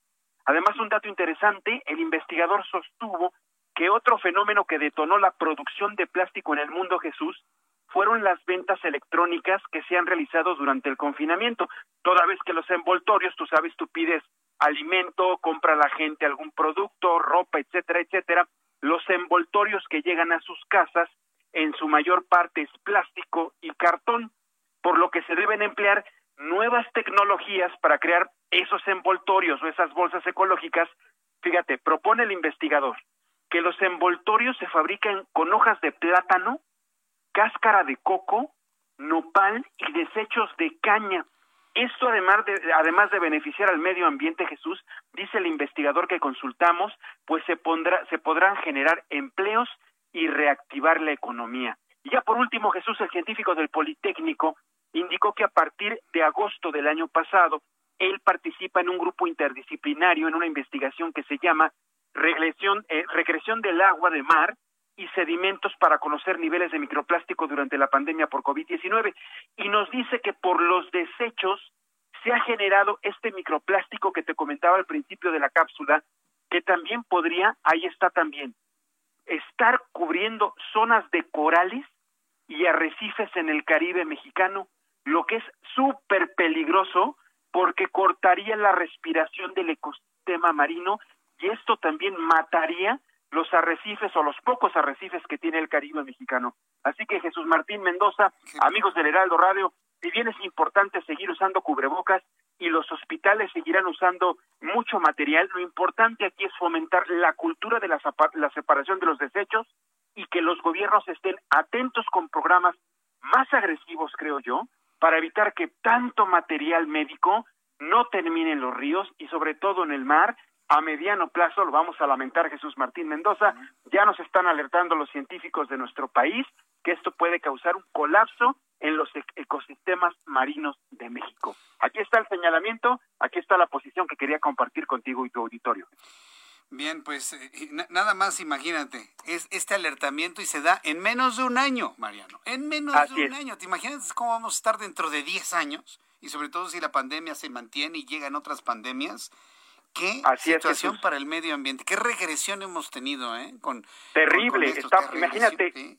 Además, un dato interesante, el investigador sostuvo que otro fenómeno que detonó la producción de plástico en el mundo, Jesús, fueron las ventas electrónicas que se han realizado durante el confinamiento. Toda vez que los envoltorios, tú sabes, tú pides alimento, compra la gente algún producto, ropa, etcétera, etcétera, los envoltorios que llegan a sus casas en su mayor parte es plástico y cartón, por lo que se deben emplear nuevas tecnologías para crear esos envoltorios o esas bolsas ecológicas. Fíjate, propone el investigador que los envoltorios se fabrican con hojas de plátano, cáscara de coco, nopal y desechos de caña. Esto además de, además de beneficiar al medio ambiente, Jesús, dice el investigador que consultamos, pues se, pondrá, se podrán generar empleos y reactivar la economía. Y ya por último, Jesús, el científico del Politécnico, indicó que a partir de agosto del año pasado, él participa en un grupo interdisciplinario en una investigación que se llama regresión, eh, del agua de mar y sedimentos para conocer niveles de microplástico durante la pandemia por COVID-19 y nos dice que por los desechos se ha generado este microplástico que te comentaba al principio de la cápsula, que también podría, ahí está también, estar cubriendo zonas de corales y arrecifes en el Caribe mexicano, lo que es súper peligroso porque cortaría la respiración del ecosistema marino y esto también mataría los arrecifes o los pocos arrecifes que tiene el Caribe mexicano. Así que Jesús Martín Mendoza, amigos del Heraldo Radio, si bien es importante seguir usando cubrebocas y los hospitales seguirán usando mucho material, lo importante aquí es fomentar la cultura de la, la separación de los desechos y que los gobiernos estén atentos con programas más agresivos, creo yo, para evitar que tanto material médico no termine en los ríos y sobre todo en el mar a mediano plazo, lo vamos a lamentar Jesús Martín Mendoza, ya nos están alertando los científicos de nuestro país que esto puede causar un colapso en los ecosistemas marinos de México. Aquí está el señalamiento, aquí está la posición que quería compartir contigo y tu auditorio. Bien, pues eh, nada más imagínate, es este alertamiento y se da en menos de un año, Mariano, en menos de un año. ¿Te imaginas cómo vamos a estar dentro de 10 años? Y sobre todo si la pandemia se mantiene y llegan otras pandemias, qué situación para el medio ambiente, qué regresión hemos tenido, ¿eh? Con, terrible, imagínate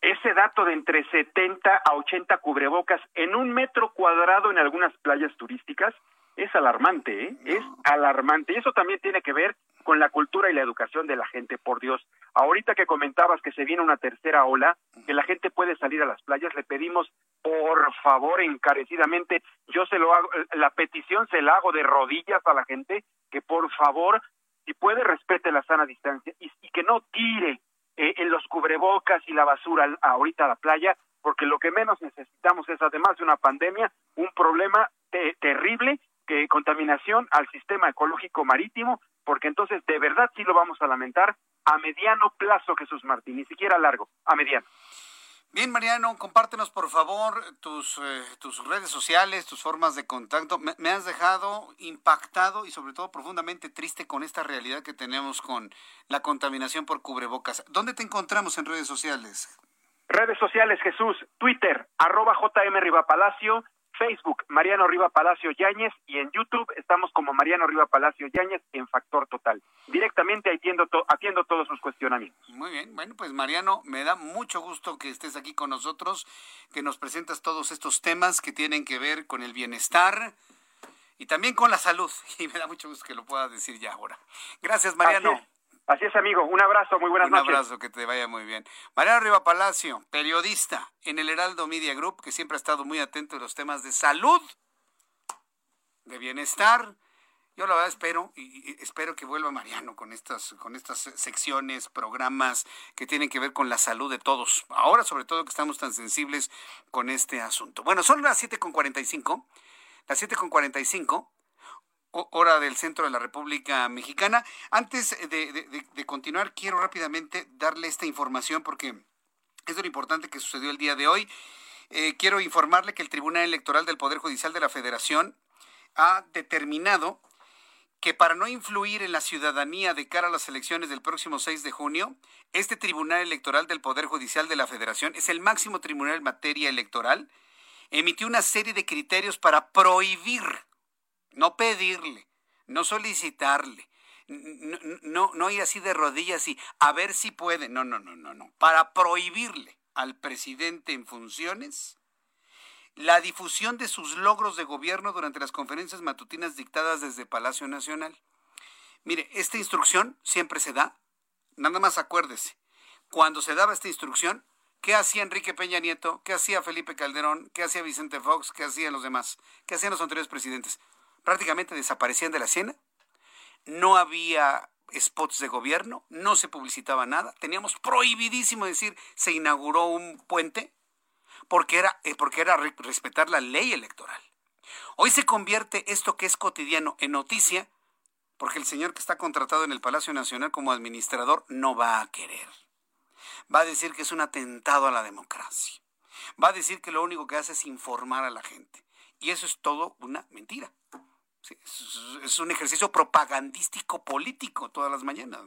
ese dato de entre 70 a 80 cubrebocas en un metro cuadrado en algunas playas turísticas es alarmante, ¿eh? es alarmante. Y eso también tiene que ver con la cultura y la educación de la gente, por Dios. Ahorita que comentabas que se viene una tercera ola, que la gente puede salir a las playas, le pedimos por favor encarecidamente, yo se lo hago, la petición se la hago de rodillas a la gente, que por favor, si puede, respete la sana distancia y, que no tire eh, en los cubrebocas y la basura ahorita a la playa, porque lo que menos necesitamos es, además de una pandemia, un problema terrible que contaminación al sistema ecológico marítimo, porque entonces de verdad sí lo vamos a lamentar a mediano plazo, Jesús Martín, ni siquiera largo, a mediano. Bien, Mariano, compártenos por favor tus, eh, tus redes sociales, tus formas de contacto. Me, has dejado impactado y sobre todo profundamente triste con esta realidad que tenemos con la contaminación por cubrebocas. ¿Dónde te encontramos en redes sociales? Redes sociales, Jesús, Twitter, arroba JM Rivapalacio, Facebook, Mariano Riva Palacio Yáñez, y en YouTube estamos como Mariano Riva Palacio Yáñez en Factor Total. Directamente atiendo, atiendo todos sus cuestionamientos. Muy bien, bueno, pues Mariano, me da mucho gusto que estés aquí con nosotros, que nos presentas todos estos temas que tienen que ver con el bienestar y también con la salud. Y me da mucho gusto que lo puedas decir ya ahora. Gracias, Mariano. Así es, amigo. Un abrazo, muy buenas noches. Un abrazo, que te vaya muy bien. Mariano Riva Palacio, periodista en el Heraldo Media Group, que siempre ha estado muy atento a los temas de salud, de bienestar. Yo la verdad espero y espero que vuelva Mariano con estas con estas secciones, programas que tienen que ver con la salud de todos. Ahora sobre todo que estamos tan sensibles con este asunto. Bueno, son las 7.45. Las 7.45 hora del centro de la República Mexicana. Antes de, continuar, quiero rápidamente darle esta información porque es lo importante que sucedió el día de hoy. Eh, quiero informarle que el Tribunal Electoral del Poder Judicial de la Federación ha determinado que para no influir en la ciudadanía de cara a las elecciones del próximo 6 de junio, este Tribunal Electoral del Poder Judicial de la Federación es el máximo tribunal en materia electoral, emitió una serie de criterios para prohibir, no pedirle, no solicitarle, no, no, ir así de rodillas y a ver si puede, no, no, no, no, no, para prohibirle al presidente en funciones la difusión de sus logros de gobierno durante las conferencias matutinas dictadas desde Palacio Nacional. Mire, esta instrucción siempre se da, nada más acuérdese, cuando se daba esta instrucción, ¿qué hacía Enrique Peña Nieto? ¿Qué hacía Felipe Calderón? ¿Qué hacía Vicente Fox? ¿Qué hacían los demás? ¿Qué hacían los anteriores presidentes? Prácticamente desaparecían de la escena, no había spots de gobierno, no se publicitaba nada, teníamos prohibidísimo decir se inauguró un puente, porque era, eh, porque era respetar la ley electoral. Hoy se convierte esto que es cotidiano en noticia porque el señor que está contratado en el Palacio Nacional como administrador no va a querer. Va a decir que es un atentado a la democracia. Va a decir que lo único que hace es informar a la gente. Y eso es todo una mentira es un ejercicio propagandístico político todas las mañanas.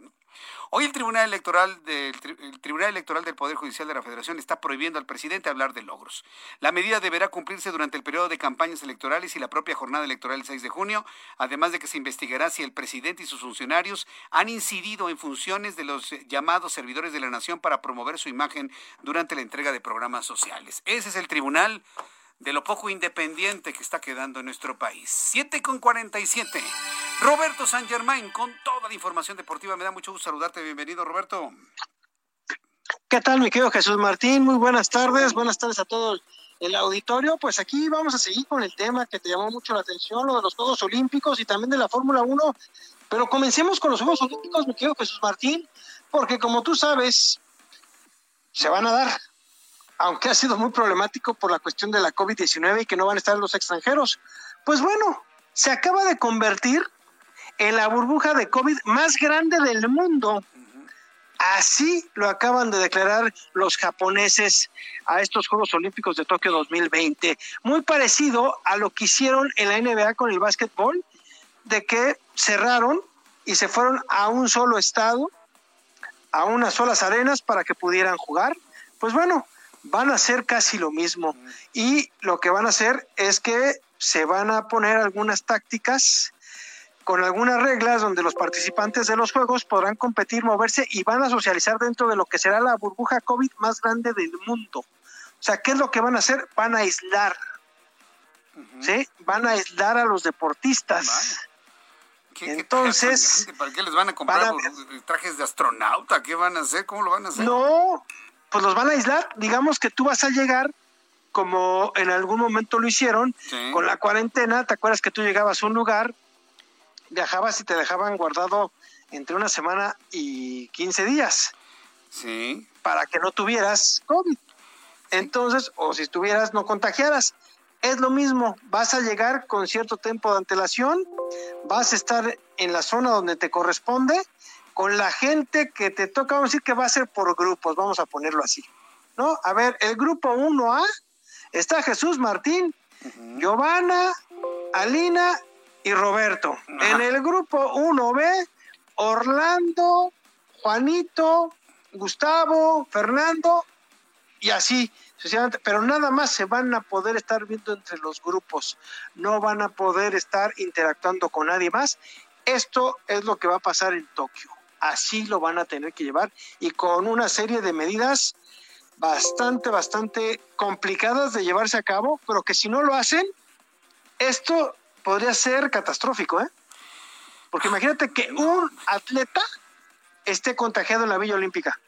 Hoy el Tribunal Electoral del Tribunal Electoral del Poder Judicial de la Federación está prohibiendo al presidente hablar de logros. La medida deberá cumplirse durante el periodo de campañas electorales y la propia jornada electoral el 6 de junio, además de que se investigará si el presidente y sus funcionarios han incidido en funciones de los llamados servidores de la nación para promover su imagen durante la entrega de programas sociales. Ese es el Tribunal de lo poco independiente que está quedando en nuestro país. 7 con 47. Roberto San Germain con toda la información deportiva. Me da mucho gusto saludarte. Bienvenido, Roberto. ¿Qué tal, mi querido Jesús Martín? Muy buenas tardes. Buenas tardes a todos el auditorio. Pues aquí vamos a seguir con el tema que te llamó mucho la atención, lo de los Juegos Olímpicos y también de la Fórmula 1. Pero comencemos con los Juegos Olímpicos, mi querido Jesús Martín, porque como tú sabes, se van a dar aunque ha sido muy problemático por la cuestión de la COVID-19 y que no van a estar los extranjeros. Pues bueno, se acaba de convertir en la burbuja de COVID más grande del mundo. Así lo acaban de declarar los japoneses a estos Juegos Olímpicos de Tokio 2020. Muy parecido a lo que hicieron en la NBA con el básquetbol, de que cerraron y se fueron a un solo estado, a unas solas arenas para que pudieran jugar. Pues bueno, van a hacer casi lo mismo. Y lo que van a hacer es que se van a poner algunas tácticas con algunas reglas donde los participantes de los juegos podrán competir, moverse y van a socializar dentro de lo que será la burbuja COVID más grande del mundo. O sea, ¿qué es lo que van a hacer? Van a aislar. ¿Sí? Van a aislar a los deportistas. Entonces, ¿para qué les van a comprar trajes de astronauta? ¿Qué van a hacer? ¿Cómo lo van a hacer? No, pues los van a aislar. Digamos que tú vas a llegar como en algún momento lo hicieron con la cuarentena. ¿Te acuerdas que tú llegabas a un lugar, viajabas y te dejaban guardado entre una semana y 15 días? Sí. Para que no tuvieras COVID. Entonces, o si estuvieras, no contagiaras. Es lo mismo, vas a llegar con cierto tiempo de antelación, vas a estar en la zona donde te corresponde con la gente que te toca, vamos a decir que va a ser por grupos, vamos a ponerlo así. ¿No? A ver, el grupo 1A está Jesús Martín, Giovanna, Alina y Roberto. En el grupo 1B, Orlando, Juanito, Gustavo, Fernando y así pero nada más se van a poder estar viendo entre los grupos, no van a poder estar interactuando con nadie más. Esto es lo que va a pasar en Tokio así lo van a tener que llevar y con una serie de medidas bastante, bastante complicadas de llevarse a cabo, pero que si no lo hacen, esto podría ser catastrófico, ¿eh? Porque imagínate que un atleta esté contagiado en la Villa Olímpica.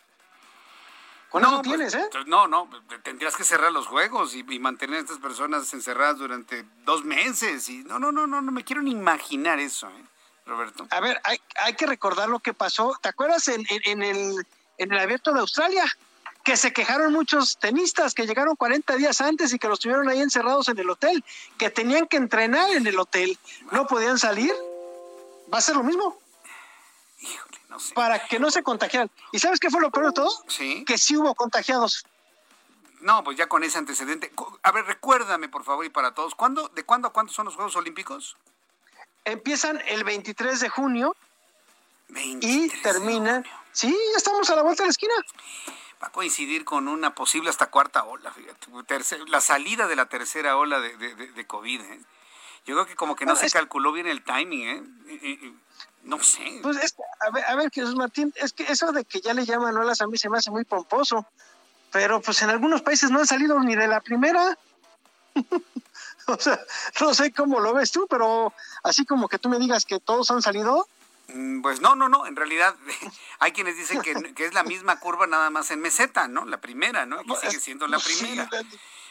Con no, eso pues, tienes, ¿eh? No, no, tendrías que cerrar los juegos y, y, mantener a estas personas encerradas durante dos meses. Y no, no, no, no, no me quiero ni imaginar eso, ¿eh? Roberto? A ver, hay, hay que recordar lo que pasó. ¿Te acuerdas en, en, el, en el abierto de Australia? Que se quejaron muchos tenistas que llegaron 40 días antes y que los tuvieron ahí encerrados en el hotel, que tenían que entrenar en el hotel, no podían salir. Va a ser lo mismo. Híjole, no sé. Para que no se contagiaran. ¿Y sabes qué fue lo peor de todo? Sí. Que sí hubo contagiados. No, pues ya con ese antecedente. A ver, recuérdame, por favor, y para todos, ¿cuándo, ¿de cuándo a cuándo son los Juegos Olímpicos? Empiezan el 23 de junio y terminan. Sí, ya estamos a la vuelta de la esquina. Va a coincidir con una posible hasta cuarta ola, fíjate. la salida de la tercera ola de, de, COVID. ¿eh? Yo creo que como que no, se calculó bien el timing, ¿eh? No sé. Pues es, a ver, a ver, Jesús Martín, es que eso de que ya le llaman olas a mí se me hace muy pomposo. Pero pues en algunos países no han salido ni de la primera. o sea, no sé cómo lo ves tú, pero así como que tú me digas que todos han salido, Mm, pues no, no, no, en realidad hay quienes dicen que, es la misma curva nada más en meseta, ¿no? La primera, ¿no? Y pues, sigue siendo la primera.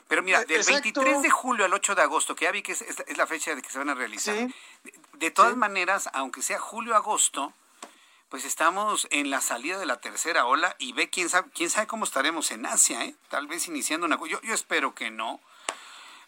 Pero mira, del 23 de julio al 8 de agosto, que ya vi que es, la fecha de que se van a realizar, de, todas maneras, aunque sea julio-agosto, pues estamos en la salida de la tercera ola y ve quién sabe, quién sabe cómo estaremos en Asia, ¿eh? Tal vez iniciando una... Yo, yo espero que no.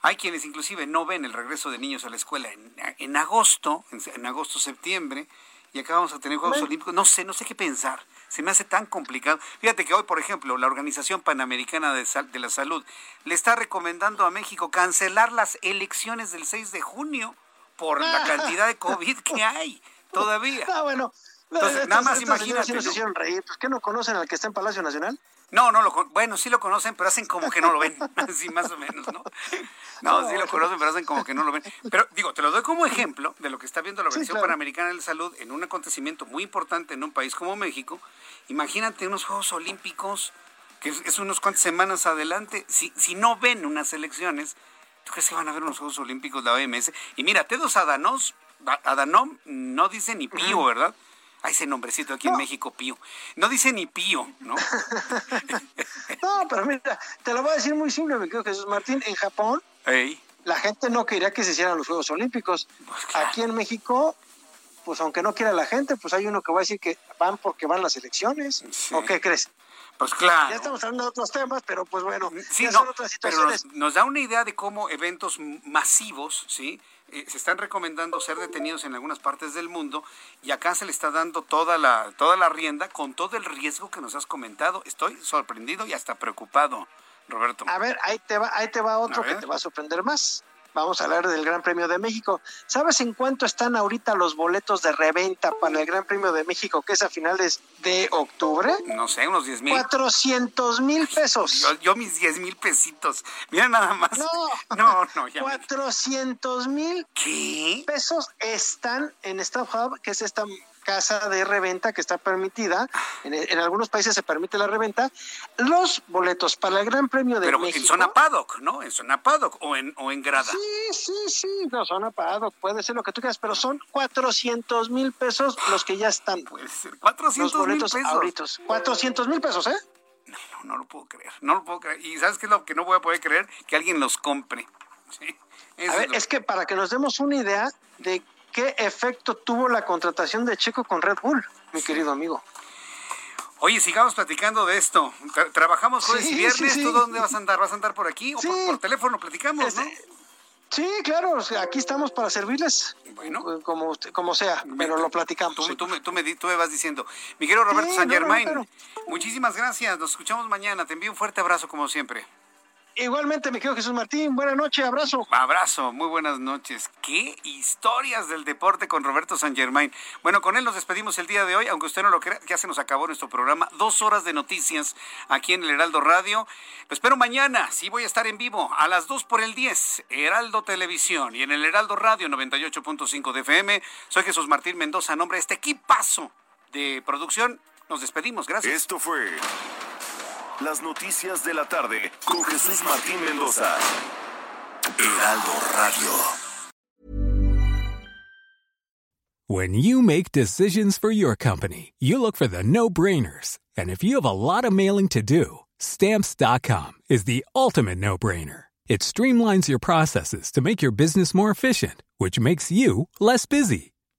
Hay quienes inclusive no ven el regreso de niños a la escuela en, en agosto, en, en agosto-septiembre y acá vamos a tener Juegos Olímpicos. No sé, no sé qué pensar. Se me hace tan complicado. Fíjate que hoy, por ejemplo, la Organización Panamericana de, de la Salud le está recomendando a México cancelar las elecciones del 6 de junio por la cantidad de COVID que hay todavía. Ah, bueno. Entonces, nada más imagínate. ¿no? ¿Por qué no conocen al que está en Palacio Nacional? No, no lo bueno, sí lo conocen, pero hacen como que no lo ven, así más o menos, ¿no? No, sí lo conocen, pero hacen como que no lo ven. Pero digo, te lo doy como ejemplo de lo que está viendo la Organización Panamericana de la Salud en un acontecimiento muy importante en un país como México. Imagínate unos Juegos Olímpicos que es, unos cuantas semanas adelante, si, si no ven unas elecciones, ¿tú crees que van a ver unos Juegos Olímpicos de la OMS? Y mira, Tedos Adanos, Adanom no dice ni pío, ¿verdad? A ese nombrecito aquí en México, Pío. No dice ni Pío, ¿no? no, pero mira, te lo voy a decir muy simple, me creo Jesús Martín. En Japón, la gente no quería que se hicieran los Juegos Olímpicos. Pues aquí en México, pues aunque no quiera la gente, pues hay uno que va a decir que van porque van las elecciones. ¿O qué crees? Pues claro. Ya estamos hablando de otros temas, pero pues bueno, sí, son otras situaciones. Pero nos, da una idea de cómo eventos masivos, ¿sí? Eh, se están recomendando ser detenidos en algunas partes del mundo y acá se le está dando toda la, toda la rienda con todo el riesgo que nos has comentado. Estoy sorprendido y hasta preocupado, Roberto. A ver, ahí te va, ahí te va otro que te va a sorprender más. Vamos a hablar del Gran Premio de México. ¿Sabes en cuánto están ahorita los boletos de reventa para el Gran Premio de México, que es a finales de octubre? No sé, unos 10 mil. 400 mil pesos. Yo, mis 10 mil pesitos. Mira nada más. No, no, no. Ya 400 mil pesos están en Stop Hub, que es esta casa de reventa que está permitida, en, algunos países se permite la reventa, los boletos para el Gran Premio de Pero México. en zona paddock, ¿no? En zona paddock o en, o en grada. Sí, sí, sí, no, zona paddock, puede ser lo que tú quieras, pero son 400 mil pesos los que ya están. Puede ser, 400 mil pesos. 400 mil pesos, ¿eh? No, no, no lo puedo creer, no lo puedo creer. ¿Y sabes qué es lo que no voy a poder creer? Que alguien los compre. Sí, a ver, es que para que nos demos una idea de qué efecto tuvo la contratación de Checo con Red Bull, mi querido amigo. Oye, sigamos platicando de esto. trabajamos jueves y viernes. ¿Tú dónde vas a andar? ¿Vas a andar por aquí o por, teléfono? Platicamos, ¿no? Este, sí, claro, aquí estamos para servirles. Bueno. Eh, como, como sea, pero lo platicamos. Tú, me, tú, me, vas diciendo. Mi querido Roberto San Germain, muchísimas gracias. Nos escuchamos mañana. Te envío un fuerte abrazo, como siempre. Igualmente, mi querido Jesús Martín, buenas noches, abrazo. Abrazo, muy buenas noches. Qué historias del deporte con Roberto San Germain. Bueno, con él nos despedimos el día de hoy, aunque usted no lo crea, ya se nos acabó nuestro programa. Dos horas de noticias aquí en el Heraldo Radio. Lo espero mañana, sí voy a estar en vivo, a las dos por el 10, Heraldo Televisión y en el Heraldo Radio 98.5 de FM. Soy Jesús Martín Mendoza, a nombre de este equipazo de producción. Nos despedimos, gracias. Esto fue las noticias de la tarde con Jesús Martín Mendoza. Heraldo Radio. When you make decisions for your company, you look for the no-brainers. And if you have a lot of mailing to do, stamps.com is the ultimate no-brainer. It streamlines your processes to make your business more efficient, which makes you less busy.